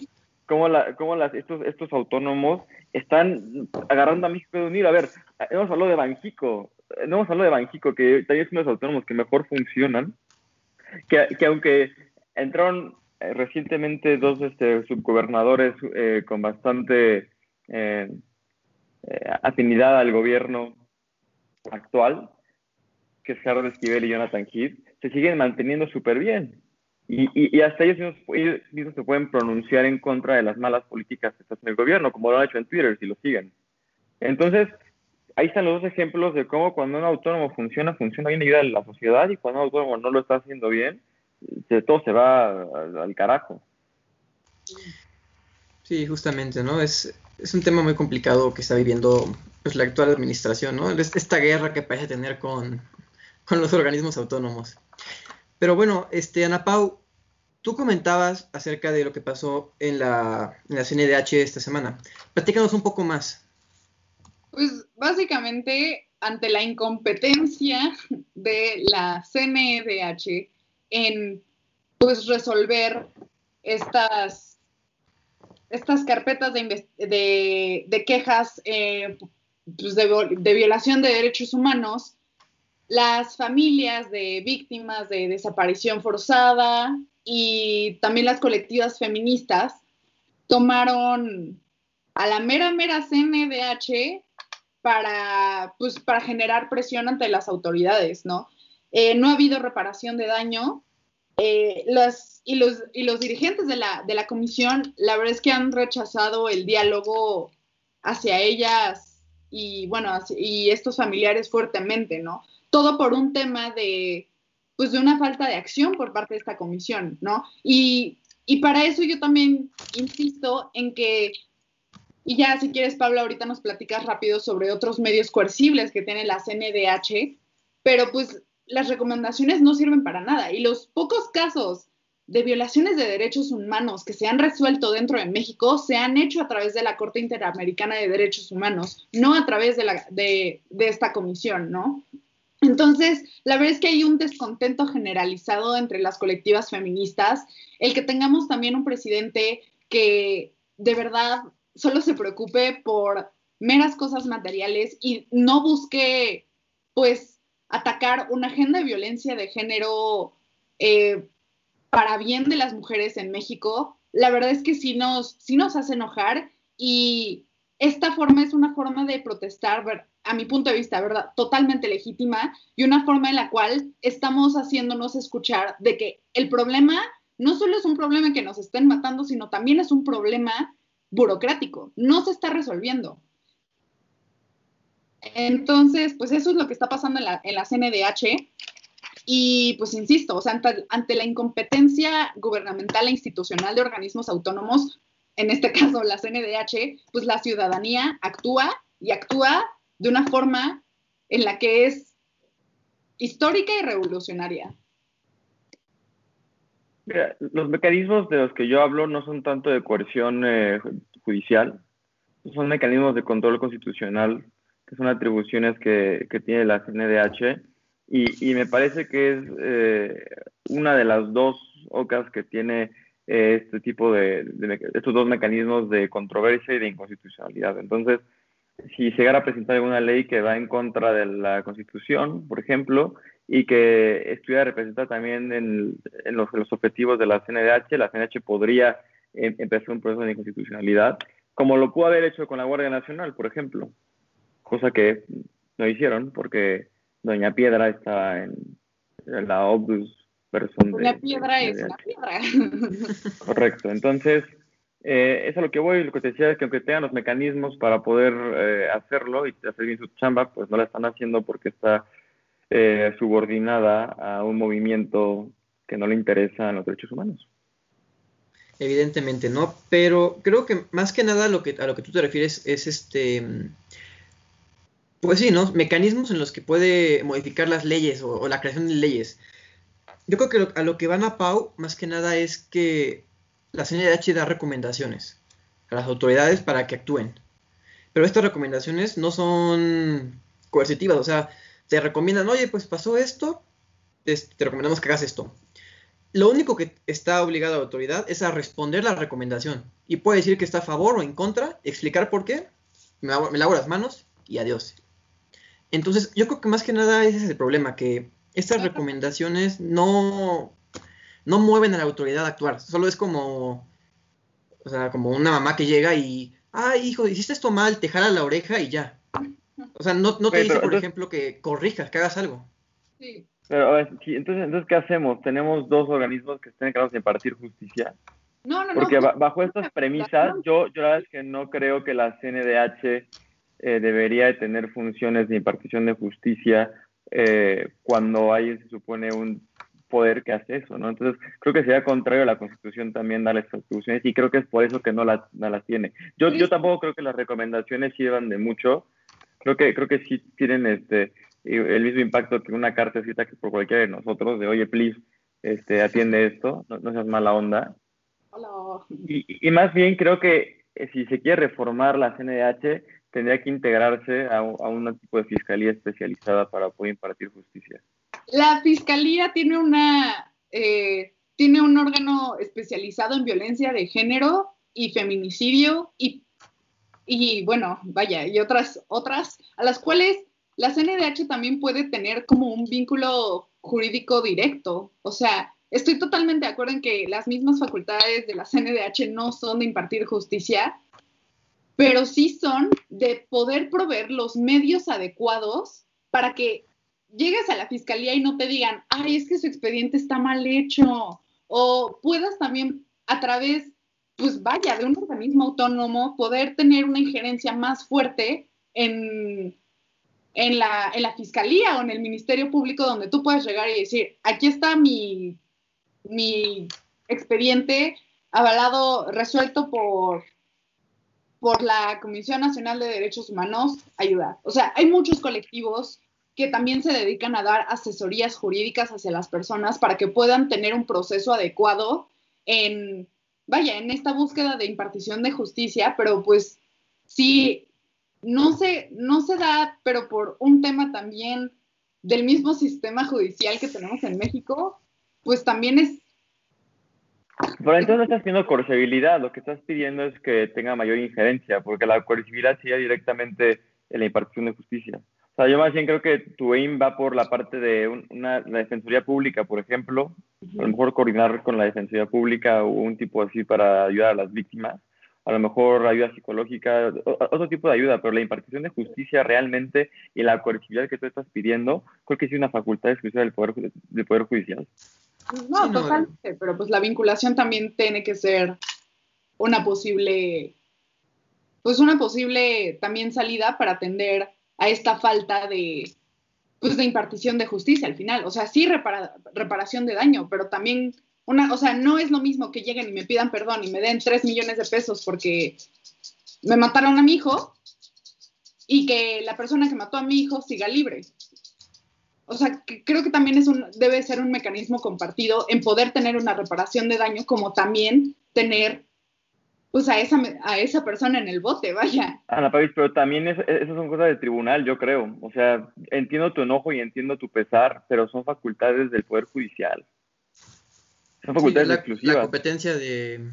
D: cómo, la, cómo las, estos, estos autónomos están agarrando a México de unir. A ver, hemos hablado de Banjico, no hemos hablado de Banjico, que también es uno de los autónomos que mejor funcionan, que, que aunque entraron eh, recientemente dos este, subgobernadores eh, con bastante eh, eh, afinidad al gobierno actual, que es Carlos Esquivel y Jonathan Heath, se siguen manteniendo súper bien. Y, y, y, hasta ellos mismos, se pueden pronunciar en contra de las malas políticas que está haciendo el gobierno, como lo han hecho en Twitter, si lo siguen. Entonces, ahí están los dos ejemplos de cómo cuando un autónomo funciona, funciona bien y ayuda a la sociedad, y cuando un autónomo no lo está haciendo bien, todo se va al, al carajo.
B: Sí, justamente, ¿no? Es, es un tema muy complicado que está viviendo pues, la actual administración, ¿no? Esta guerra que parece tener con, con los organismos autónomos. Pero bueno, este, Ana Pau, tú comentabas acerca de lo que pasó en la, CNDH esta semana. Platícanos un poco más.
C: Pues básicamente, ante la incompetencia de la CNDH en pues resolver estas, estas carpetas de, de, quejas eh, pues, de, violación de derechos humanos, las familias de víctimas de desaparición forzada y también las colectivas feministas tomaron a la mera, mera CNDH para, pues, para generar presión ante las autoridades, ¿no? Eh, no ha habido reparación de daño. Eh, y, los, y los dirigentes de la, de la comisión, la verdad es que han rechazado el diálogo hacia ellas y, bueno, y estos familiares fuertemente, ¿no? Todo por un tema de, pues, de una falta de acción por parte de esta comisión, ¿no? Y, para eso yo también insisto en que, y ya si quieres, Pablo, ahorita nos platicas rápido sobre otros medios coercibles que tiene la CNDH, pero pues las recomendaciones no sirven para nada. Y los pocos casos de violaciones de derechos humanos que se han resuelto dentro de México se han hecho a través de la Corte Interamericana de Derechos Humanos, no a través de, la, de, esta comisión, ¿no? Entonces, la verdad es que hay un descontento generalizado entre las colectivas feministas, el que tengamos también un presidente que de verdad solo se preocupe por meras cosas materiales y no busque, pues, atacar una agenda de violencia de género eh, para bien de las mujeres en México, la verdad es que sí nos, sí nos hace enojar y esta forma es una forma de protestar a mi punto de vista, ¿verdad? Totalmente legítima y una forma en la cual estamos haciéndonos escuchar de que el problema no solo es un problema que nos estén matando, sino también es un problema burocrático. No se está resolviendo. Entonces, pues eso es lo que está pasando en la, en la CNDH. Y pues insisto, o sea, ante, ante, la incompetencia gubernamental e institucional de organismos autónomos, en este caso la CNDH, pues la ciudadanía actúa y actúa de una forma en la que es histórica y revolucionaria.
D: Los mecanismos de los que yo hablo no son tanto de coerción eh, judicial, son mecanismos de control constitucional, que son atribuciones que, tiene la CNDH, y, me parece que es eh, una de las dos ocas que tiene eh, este tipo de, de, estos dos mecanismos de controversia y de inconstitucionalidad. Entonces, si llegara a presentar alguna ley que va en contra de la Constitución, por ejemplo, y que estuviera representada también en, los, objetivos de la CNDH, la CNDH podría em, empezar un proceso de inconstitucionalidad, como lo pudo haber hecho con la Guardia Nacional, por ejemplo, cosa que no hicieron porque Doña Piedra estaba en, la obdus
C: persona. Doña Piedra es la piedra.
D: Correcto, entonces eh, eso es a lo que voy, lo que te decía es que aunque tengan los mecanismos para poder eh, hacerlo y hacer bien su chamba, pues no la están haciendo porque está eh, subordinada a un movimiento que no le interesa los derechos humanos.
B: Evidentemente, ¿no? Pero creo que más que nada a lo que tú te refieres es este, pues sí, ¿no? Mecanismos en los que puede modificar las leyes o, la creación de leyes. Yo creo que a lo que van a Pau, más que nada es que la CNDH da recomendaciones a las autoridades para que actúen. Pero estas recomendaciones no son coercitivas, o sea, te recomiendan, oye, pues pasó esto, te, recomendamos que hagas esto. Lo único que está obligado la autoridad es a responder la recomendación y puede decir que está a favor o en contra, explicar por qué, me, me lavo las manos y adiós. Entonces, yo creo que más que nada ese es el problema, que estas recomendaciones no, no mueven a la autoridad a actuar, solo es como, o sea, como una mamá que llega y, ay, hijo, hiciste esto mal, te jala la oreja y ya. O sea, no, no te dice, por ejemplo, que corrijas, que hagas algo.
D: Sí. Pero, a ver, entonces, entonces, ¿qué hacemos? ¿Tenemos dos organismos que estén encargados de impartir justicia?
C: No, no,
D: Porque bajo estas premisas, yo, yo la verdad es que no creo que la CNDH eh, debería de tener funciones de impartición de justicia eh, cuando hay, se supone, un poder que hace eso, ¿no? Entonces, creo que sería contrario a la Constitución también darle estas atribuciones y creo que es por eso que no las, no las tiene. Yo, yo tampoco creo que las recomendaciones sirvan de mucho. Creo que, creo que sí tienen este, el mismo impacto que una carta escrita que por cualquiera de nosotros, de oye, please, este, atiende esto, no, no seas mala onda.
C: Hola.
D: Y, y, más bien creo que eh, si se quiere reformar la CNDH, tendría que integrarse a, a un tipo de fiscalía especializada para poder impartir justicia.
C: La fiscalía tiene una eh, tiene un órgano especializado en violencia de género y feminicidio y, y bueno, vaya, y otras, otras, a las cuales la CNDH también puede tener como un vínculo jurídico directo. O sea, estoy totalmente de acuerdo en que las mismas facultades de la CNDH no son de impartir justicia, pero sí son de poder proveer los medios adecuados para que llegues a la fiscalía y no te digan, ay, es que su expediente está mal hecho, o puedas también a través, pues vaya, de un organismo autónomo, poder tener una injerencia más fuerte en, en, la, en la fiscalía o en el Ministerio Público donde tú puedes llegar y decir, aquí está mi, mi expediente avalado, resuelto por, por la Comisión Nacional de Derechos Humanos, ayudar. O sea, hay muchos colectivos que también se dedican a dar asesorías jurídicas hacia las personas para que puedan tener un proceso adecuado en, vaya, en esta búsqueda de impartición de justicia, pero pues sí, no se, no se da, pero por un tema también del mismo sistema judicial que tenemos en México, pues también es...
D: Pero entonces estás pidiendo coercibilidad, lo que estás pidiendo es que tenga mayor injerencia, porque la coercibilidad sería directamente en la impartición de justicia. O sea, yo más bien creo que tu aim va por la parte de una, la Defensoría Pública, por ejemplo, a lo mejor coordinar con la Defensoría Pública o un tipo así para ayudar a las víctimas, a lo mejor ayuda psicológica, otro tipo de ayuda, pero la impartición de justicia realmente y la coercibilidad que tú estás pidiendo, creo que es una facultad exclusiva del Poder, del poder Judicial.
C: No, sí, totalmente, pero pues la vinculación también tiene que ser una posible, pues una posible también salida para atender a esta falta de, pues, de impartición de justicia al final. O sea, sí repara, reparación de daño, pero también una, o sea, no es lo mismo que lleguen y me pidan perdón y me den 3 millones de pesos porque me mataron a mi hijo y que la persona que mató a mi hijo siga libre. O sea, creo que también es debe ser un mecanismo compartido en poder tener una reparación de daño como también tener pues a esa, a esa persona en el bote, vaya.
D: Ana Pavis, pero también es, esas son cosas de tribunal, yo creo. O sea, entiendo tu enojo y entiendo tu pesar, pero son facultades del Poder Judicial. Son facultades
B: sí, la,
D: exclusivas.
B: La competencia de...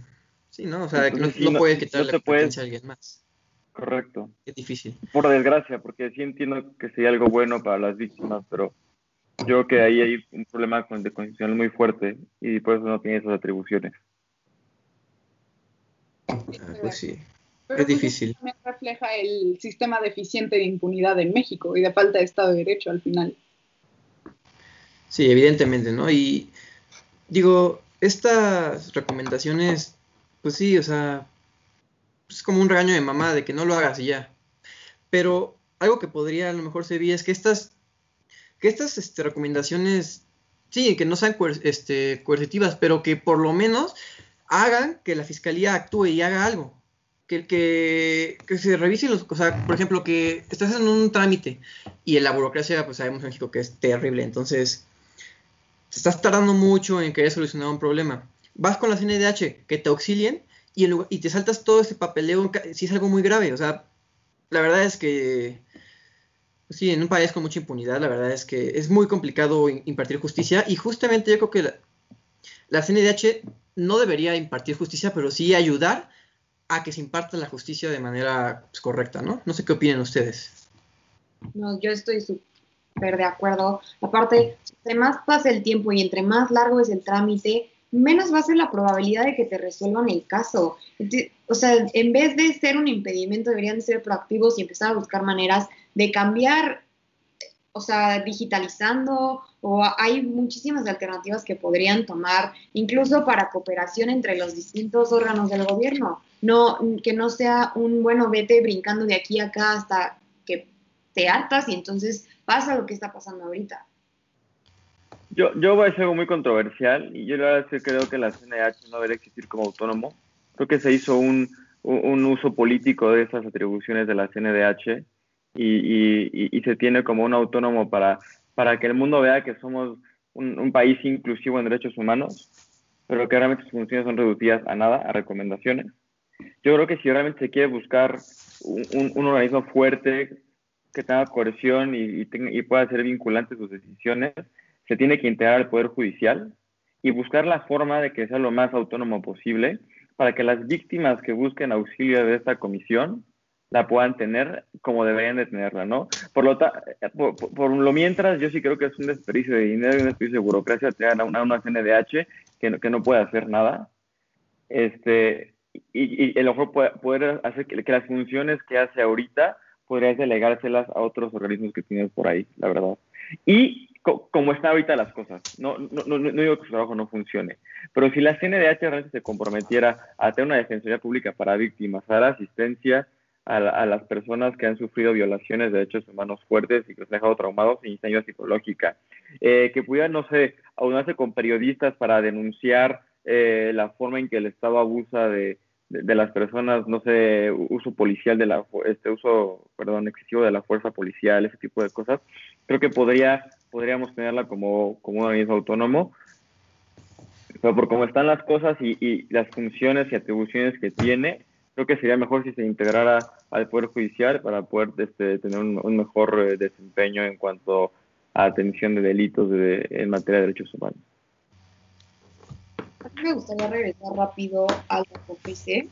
B: Sí, ¿no? O sea, Entonces, que no, no, no puedes quitar la competencia a alguien más.
D: Correcto.
B: Es difícil.
D: Por desgracia, porque sí entiendo que sería algo bueno para las víctimas, pero yo creo que ahí hay un problema con el constitucional muy fuerte y por eso no tiene esas atribuciones.
B: Pues sí,
C: Pero
B: es difícil.
C: También refleja el sistema deficiente de impunidad en México y de falta de Estado de Derecho al final.
B: Sí, evidentemente, ¿no? Y digo, estas recomendaciones, pues sí, o sea, es como un regaño de mamá de que no lo hagas y ya. Pero algo que podría a lo mejor servir es que estas, que estas este, recomendaciones, sí, que no sean coer este, coercitivas, pero que por lo menos hagan que la fiscalía actúe y haga algo. Que, que, que se revise los, o sea, por ejemplo, que estás en un trámite y en la burocracia, pues sabemos en México que es terrible, entonces estás tardando mucho en querer solucionar un problema. Vas con la CNDH, que te auxilien y, lugar, y te saltas todo ese papeleo si es algo muy grave. O sea, la verdad es que, sí, en un país con mucha impunidad, la verdad es que es muy complicado impartir justicia y justamente yo creo que la CNDH no debería impartir justicia, pero sí ayudar a que se imparta la justicia de manera pues, correcta, ¿no? No sé qué opinan ustedes.
E: No, yo estoy súper de acuerdo. Aparte, entre más pasa el tiempo y entre más largo es el trámite, menos va a ser la probabilidad de que te resuelvan el caso. O sea, en vez de ser un impedimento, deberían ser proactivos y empezar a buscar maneras de cambiar, o sea, digitalizando o hay muchísimas alternativas que podrían tomar, incluso para cooperación entre los distintos órganos del gobierno. No, que no sea un bueno vete brincando de aquí a acá hasta que te hartas y entonces pasa lo que está pasando ahorita.
D: Yo, yo voy a decir algo muy controversial y yo la que creo que la CNH no debería existir como autónomo. Creo que se hizo un, un, uso político de esas atribuciones de la CNDH y, y, se tiene como un autónomo para, para que el mundo vea que somos un, un, país inclusivo en derechos humanos, pero que realmente sus funciones son reducidas a nada, a recomendaciones. Yo creo que si realmente se quiere buscar un, un organismo fuerte que tenga coerción y, y, pueda ser vinculante sus decisiones, se tiene que integrar al Poder Judicial y buscar la forma de que sea lo más autónomo posible para que las víctimas que busquen auxilio de esta comisión la puedan tener como deberían de tenerla, ¿no? Por lo, por, lo mientras, yo sí creo que es un desperdicio de dinero y un desperdicio de burocracia tener una, una CNDH que no, que no puede hacer nada. Este, y, y, el mejor poder hacer que, que, las funciones que hace ahorita podrías delegárselas a otros organismos que tienes por ahí, la verdad. Y como están ahorita las cosas, no, no, no, no, digo que su trabajo no funcione, pero si la CNDH realmente se comprometiera a tener una defensoría pública para víctimas, a dar asistencia a, a, las personas que han sufrido violaciones de derechos humanos fuertes y que los han dejado traumados y ayuda psicológica, eh, que pudiera, no sé, aunarse con periodistas para denunciar eh, la forma en que el Estado abusa de, de, las personas, no sé, uso policial de la, este uso, perdón, excesivo de la fuerza policial, ese tipo de cosas, creo que podría, podríamos tenerla como, como un organismo autónomo, pero por cómo están las cosas y, y, las funciones y atribuciones que tiene, creo que sería mejor si se integrara al Poder Judicial para poder este, tener un, mejor eh, desempeño en cuanto a atención de delitos de, en materia de derechos humanos
E: me gustaría regresar rápido al COFESE.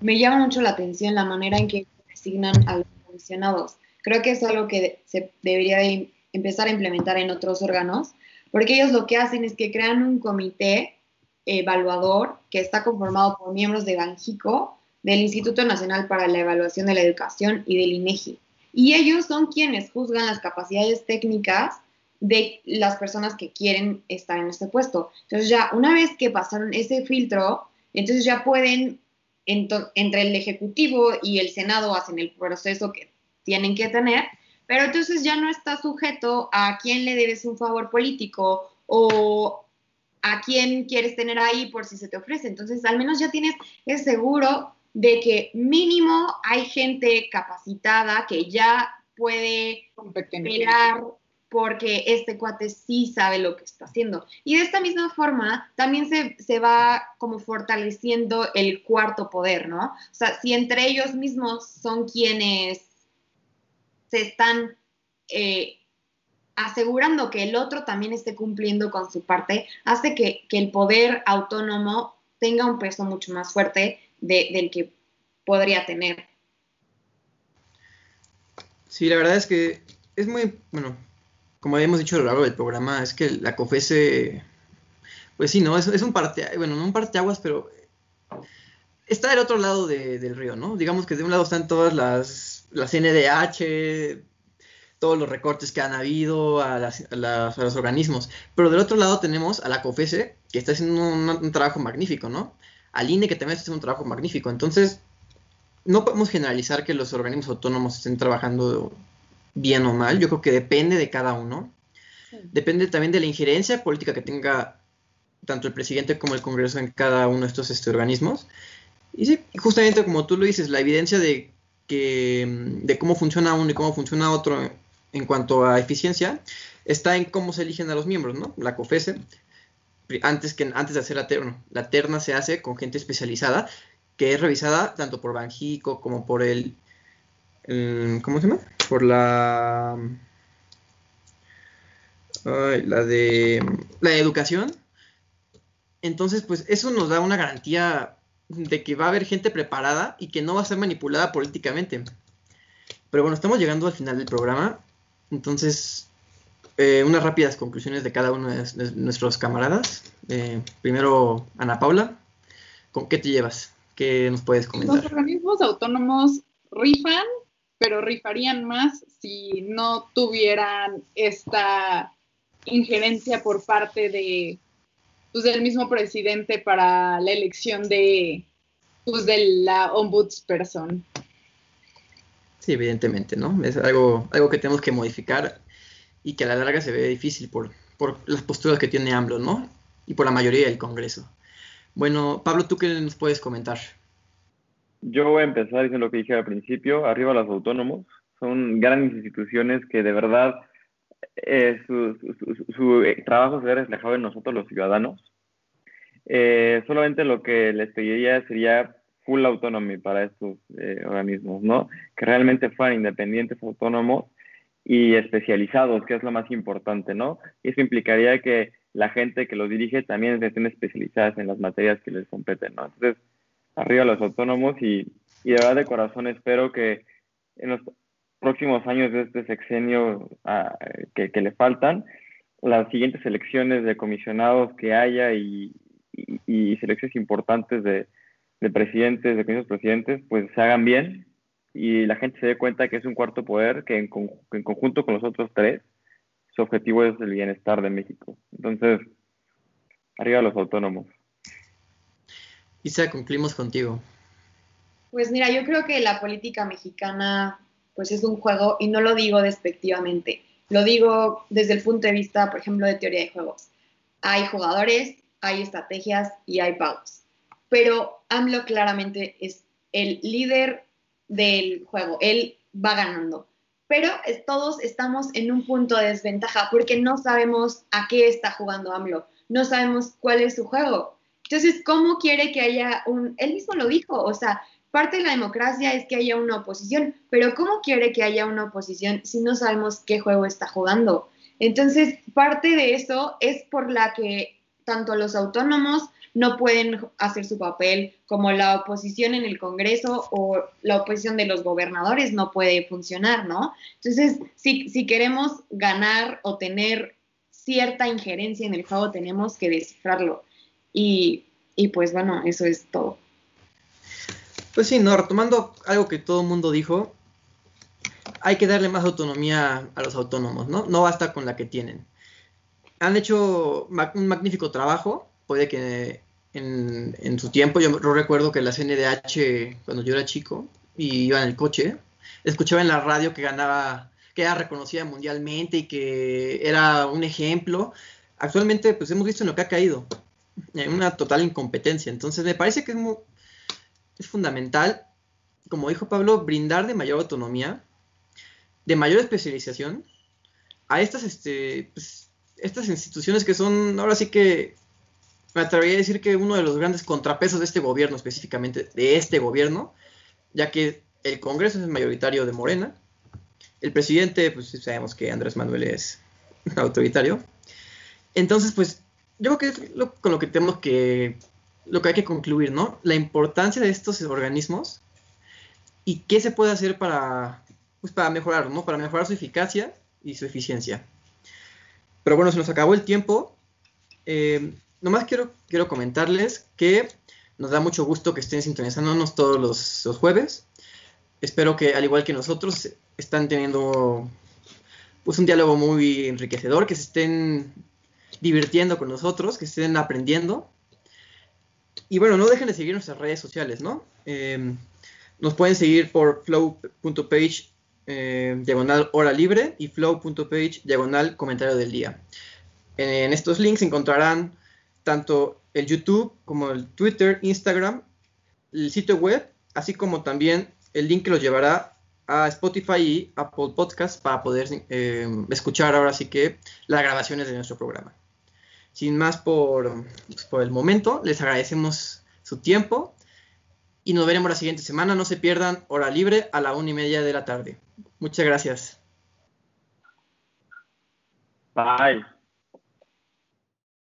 E: Me llama mucho la atención la manera en que designan a los comisionados. Creo que es algo que se debería de empezar a implementar en otros órganos, porque ellos lo que hacen es que crean un comité evaluador que está conformado por miembros de Banjico, del Instituto Nacional para la Evaluación de la Educación y del INEGI. Y ellos son quienes juzgan las capacidades técnicas de las personas que quieren estar en este puesto. Entonces ya una vez que pasaron ese filtro, entonces ya pueden, entre el Ejecutivo y el Senado hacen el proceso que tienen que tener, pero entonces ya no está sujeto a quién le debes un favor político o a quién quieres tener ahí por si se te ofrece. Entonces al menos ya tienes el seguro de que mínimo hay gente capacitada que ya puede pelear porque este cuate sí sabe lo que está haciendo. Y de esta misma forma también se, va como fortaleciendo el cuarto poder, ¿no? O sea, si entre ellos mismos son quienes se están eh, asegurando que el otro también esté cumpliendo con su parte, hace que, el poder autónomo tenga un peso mucho más fuerte del que podría tener.
B: Sí, la verdad es que es muy, bueno, como habíamos dicho a lo largo del programa, es que la COFESE, pues sí, ¿no? Es, un parte, bueno, no un parteaguas, pero está del otro lado del río, ¿no? Digamos que de un lado están todas las, las NDH, todos los recortes que han habido a, los organismos, pero del otro lado tenemos a la COFESE, que está haciendo un trabajo magnífico, ¿no? Al INE, que también está haciendo un trabajo magnífico. Entonces, no podemos generalizar que los organismos autónomos estén trabajando bien o mal, yo creo que depende de cada uno. Depende también de la injerencia política que tenga tanto el presidente como el Congreso en cada uno de estos este, organismos. Y sí, justamente como tú lo dices, la evidencia de, que, de cómo funciona uno y cómo funciona otro en cuanto a eficiencia está en cómo se eligen a los miembros, ¿no? La COFESE, antes, que, antes de hacer la terna, la terna se hace con gente especializada que es revisada tanto por Banjico como por el ¿cómo se llama? Por la la de la educación. Entonces, pues eso nos da una garantía de que va a haber gente preparada y que no va a ser manipulada políticamente. Pero bueno, estamos llegando al final del programa. Entonces, eh, unas rápidas conclusiones de cada uno de, nuestros camaradas. Eh, primero, Ana Paula, ¿con qué te llevas? ¿Qué nos puedes comentar?
C: Los organismos autónomos rifan pero rifarían más si no tuvieran esta injerencia por parte de pues, del mismo presidente para la elección de pues, de la ombudsperson.
B: Sí, evidentemente, ¿no? Es algo, algo que tenemos que modificar y que a la larga se ve difícil por, por las posturas que tiene AMLO, ¿no? Y por la mayoría del Congreso. Bueno, Pablo, ¿tú qué nos puedes comentar?
D: Yo voy a empezar diciendo lo que dije al principio, arriba los autónomos, son grandes instituciones que de verdad eh, su, eh, trabajo se ve reflejado en nosotros los ciudadanos. Eh, solamente lo que les pediría sería full autonomy para estos organismos, ¿no? Que realmente fueran independientes, autónomos y especializados, que es lo más importante, ¿no? Y eso implicaría que la gente que los dirige también estén especializadas en las materias que les competen, ¿no? Entonces, arriba los autónomos y, y de verdad de corazón espero que en los próximos años de este sexenio ah, que, le faltan, las siguientes elecciones de comisionados que haya y, y, selecciones importantes de, de, presidentes, de comisionados presidentes, pues se hagan bien y la gente se dé cuenta que es un cuarto poder que en, en conjunto con los otros tres, su objetivo es el bienestar de México. Entonces, arriba los autónomos.
B: Isa, concluimos contigo.
E: Pues mira, yo creo que la política mexicana pues es un juego y no lo digo despectivamente, lo digo desde el punto de vista, por ejemplo, de teoría de juegos. Hay jugadores, hay estrategias y hay pagos, pero AMLO claramente es el líder del juego, él va ganando, pero todos estamos en un punto de desventaja porque no sabemos a qué está jugando AMLO, no sabemos cuál es su juego. Entonces, ¿cómo quiere que haya un, él mismo lo dijo, o sea, parte de la democracia es que haya una oposición, pero ¿cómo quiere que haya una oposición si no sabemos qué juego está jugando? Entonces, parte de eso es por la que tanto los autónomos no pueden hacer su papel, como la oposición en el Congreso o la oposición de los gobernadores no puede funcionar, ¿no? Entonces, si, si queremos ganar o tener cierta injerencia en el juego, tenemos que descifrarlo. Y, y pues bueno, eso es todo.
B: Pues sí, no, retomando algo que todo el mundo dijo, hay que darle más autonomía a los autónomos, ¿no? No basta con la que tienen. Han hecho un magnífico trabajo, puede que en, su tiempo, yo, recuerdo que la CNDH, cuando yo era chico y iba en el coche, escuchaba en la radio que ganaba, que era reconocida mundialmente y que era un ejemplo. Actualmente, pues hemos visto en lo que ha caído, en una total incompetencia. Entonces, me parece que es es fundamental, como dijo Pablo, brindar de mayor autonomía, de mayor especialización a estas, este, pues, estas instituciones que son, ahora sí que me atrevería a decir que uno de los grandes contrapesos de este gobierno, específicamente de este gobierno, ya que el Congreso es mayoritario de Morena, el presidente, pues sabemos que Andrés Manuel es autoritario. Entonces, pues yo creo que es con lo que tenemos que lo que hay que concluir, ¿no? La importancia de estos organismos y qué se puede hacer para, pues para mejorar, ¿no? Para mejorar su eficacia y su eficiencia. Pero bueno, se nos acabó el tiempo. Eh, nomás quiero, quiero comentarles que nos da mucho gusto que estén sintonizándonos todos los, jueves. Espero que, al igual que nosotros, están teniendo pues un diálogo muy enriquecedor, que se estén divirtiendo con nosotros, que estén aprendiendo y bueno, no dejen de seguir nuestras redes sociales, ¿no? Em, nos pueden seguir por flow.page eh, diagonal hora libre y flow.page diagonal comentario del día. En, estos links encontrarán tanto el YouTube como el Twitter, Instagram, el sitio web, así como también el link que los llevará a Spotify y Apple Podcast para poder em, escuchar ahora sí que las grabaciones de nuestro programa sin más por, pues, por el momento, les agradecemos su tiempo y nos veremos la siguiente semana. No se pierdan hora libre a la una y media de la tarde. Muchas gracias.
D: Bye.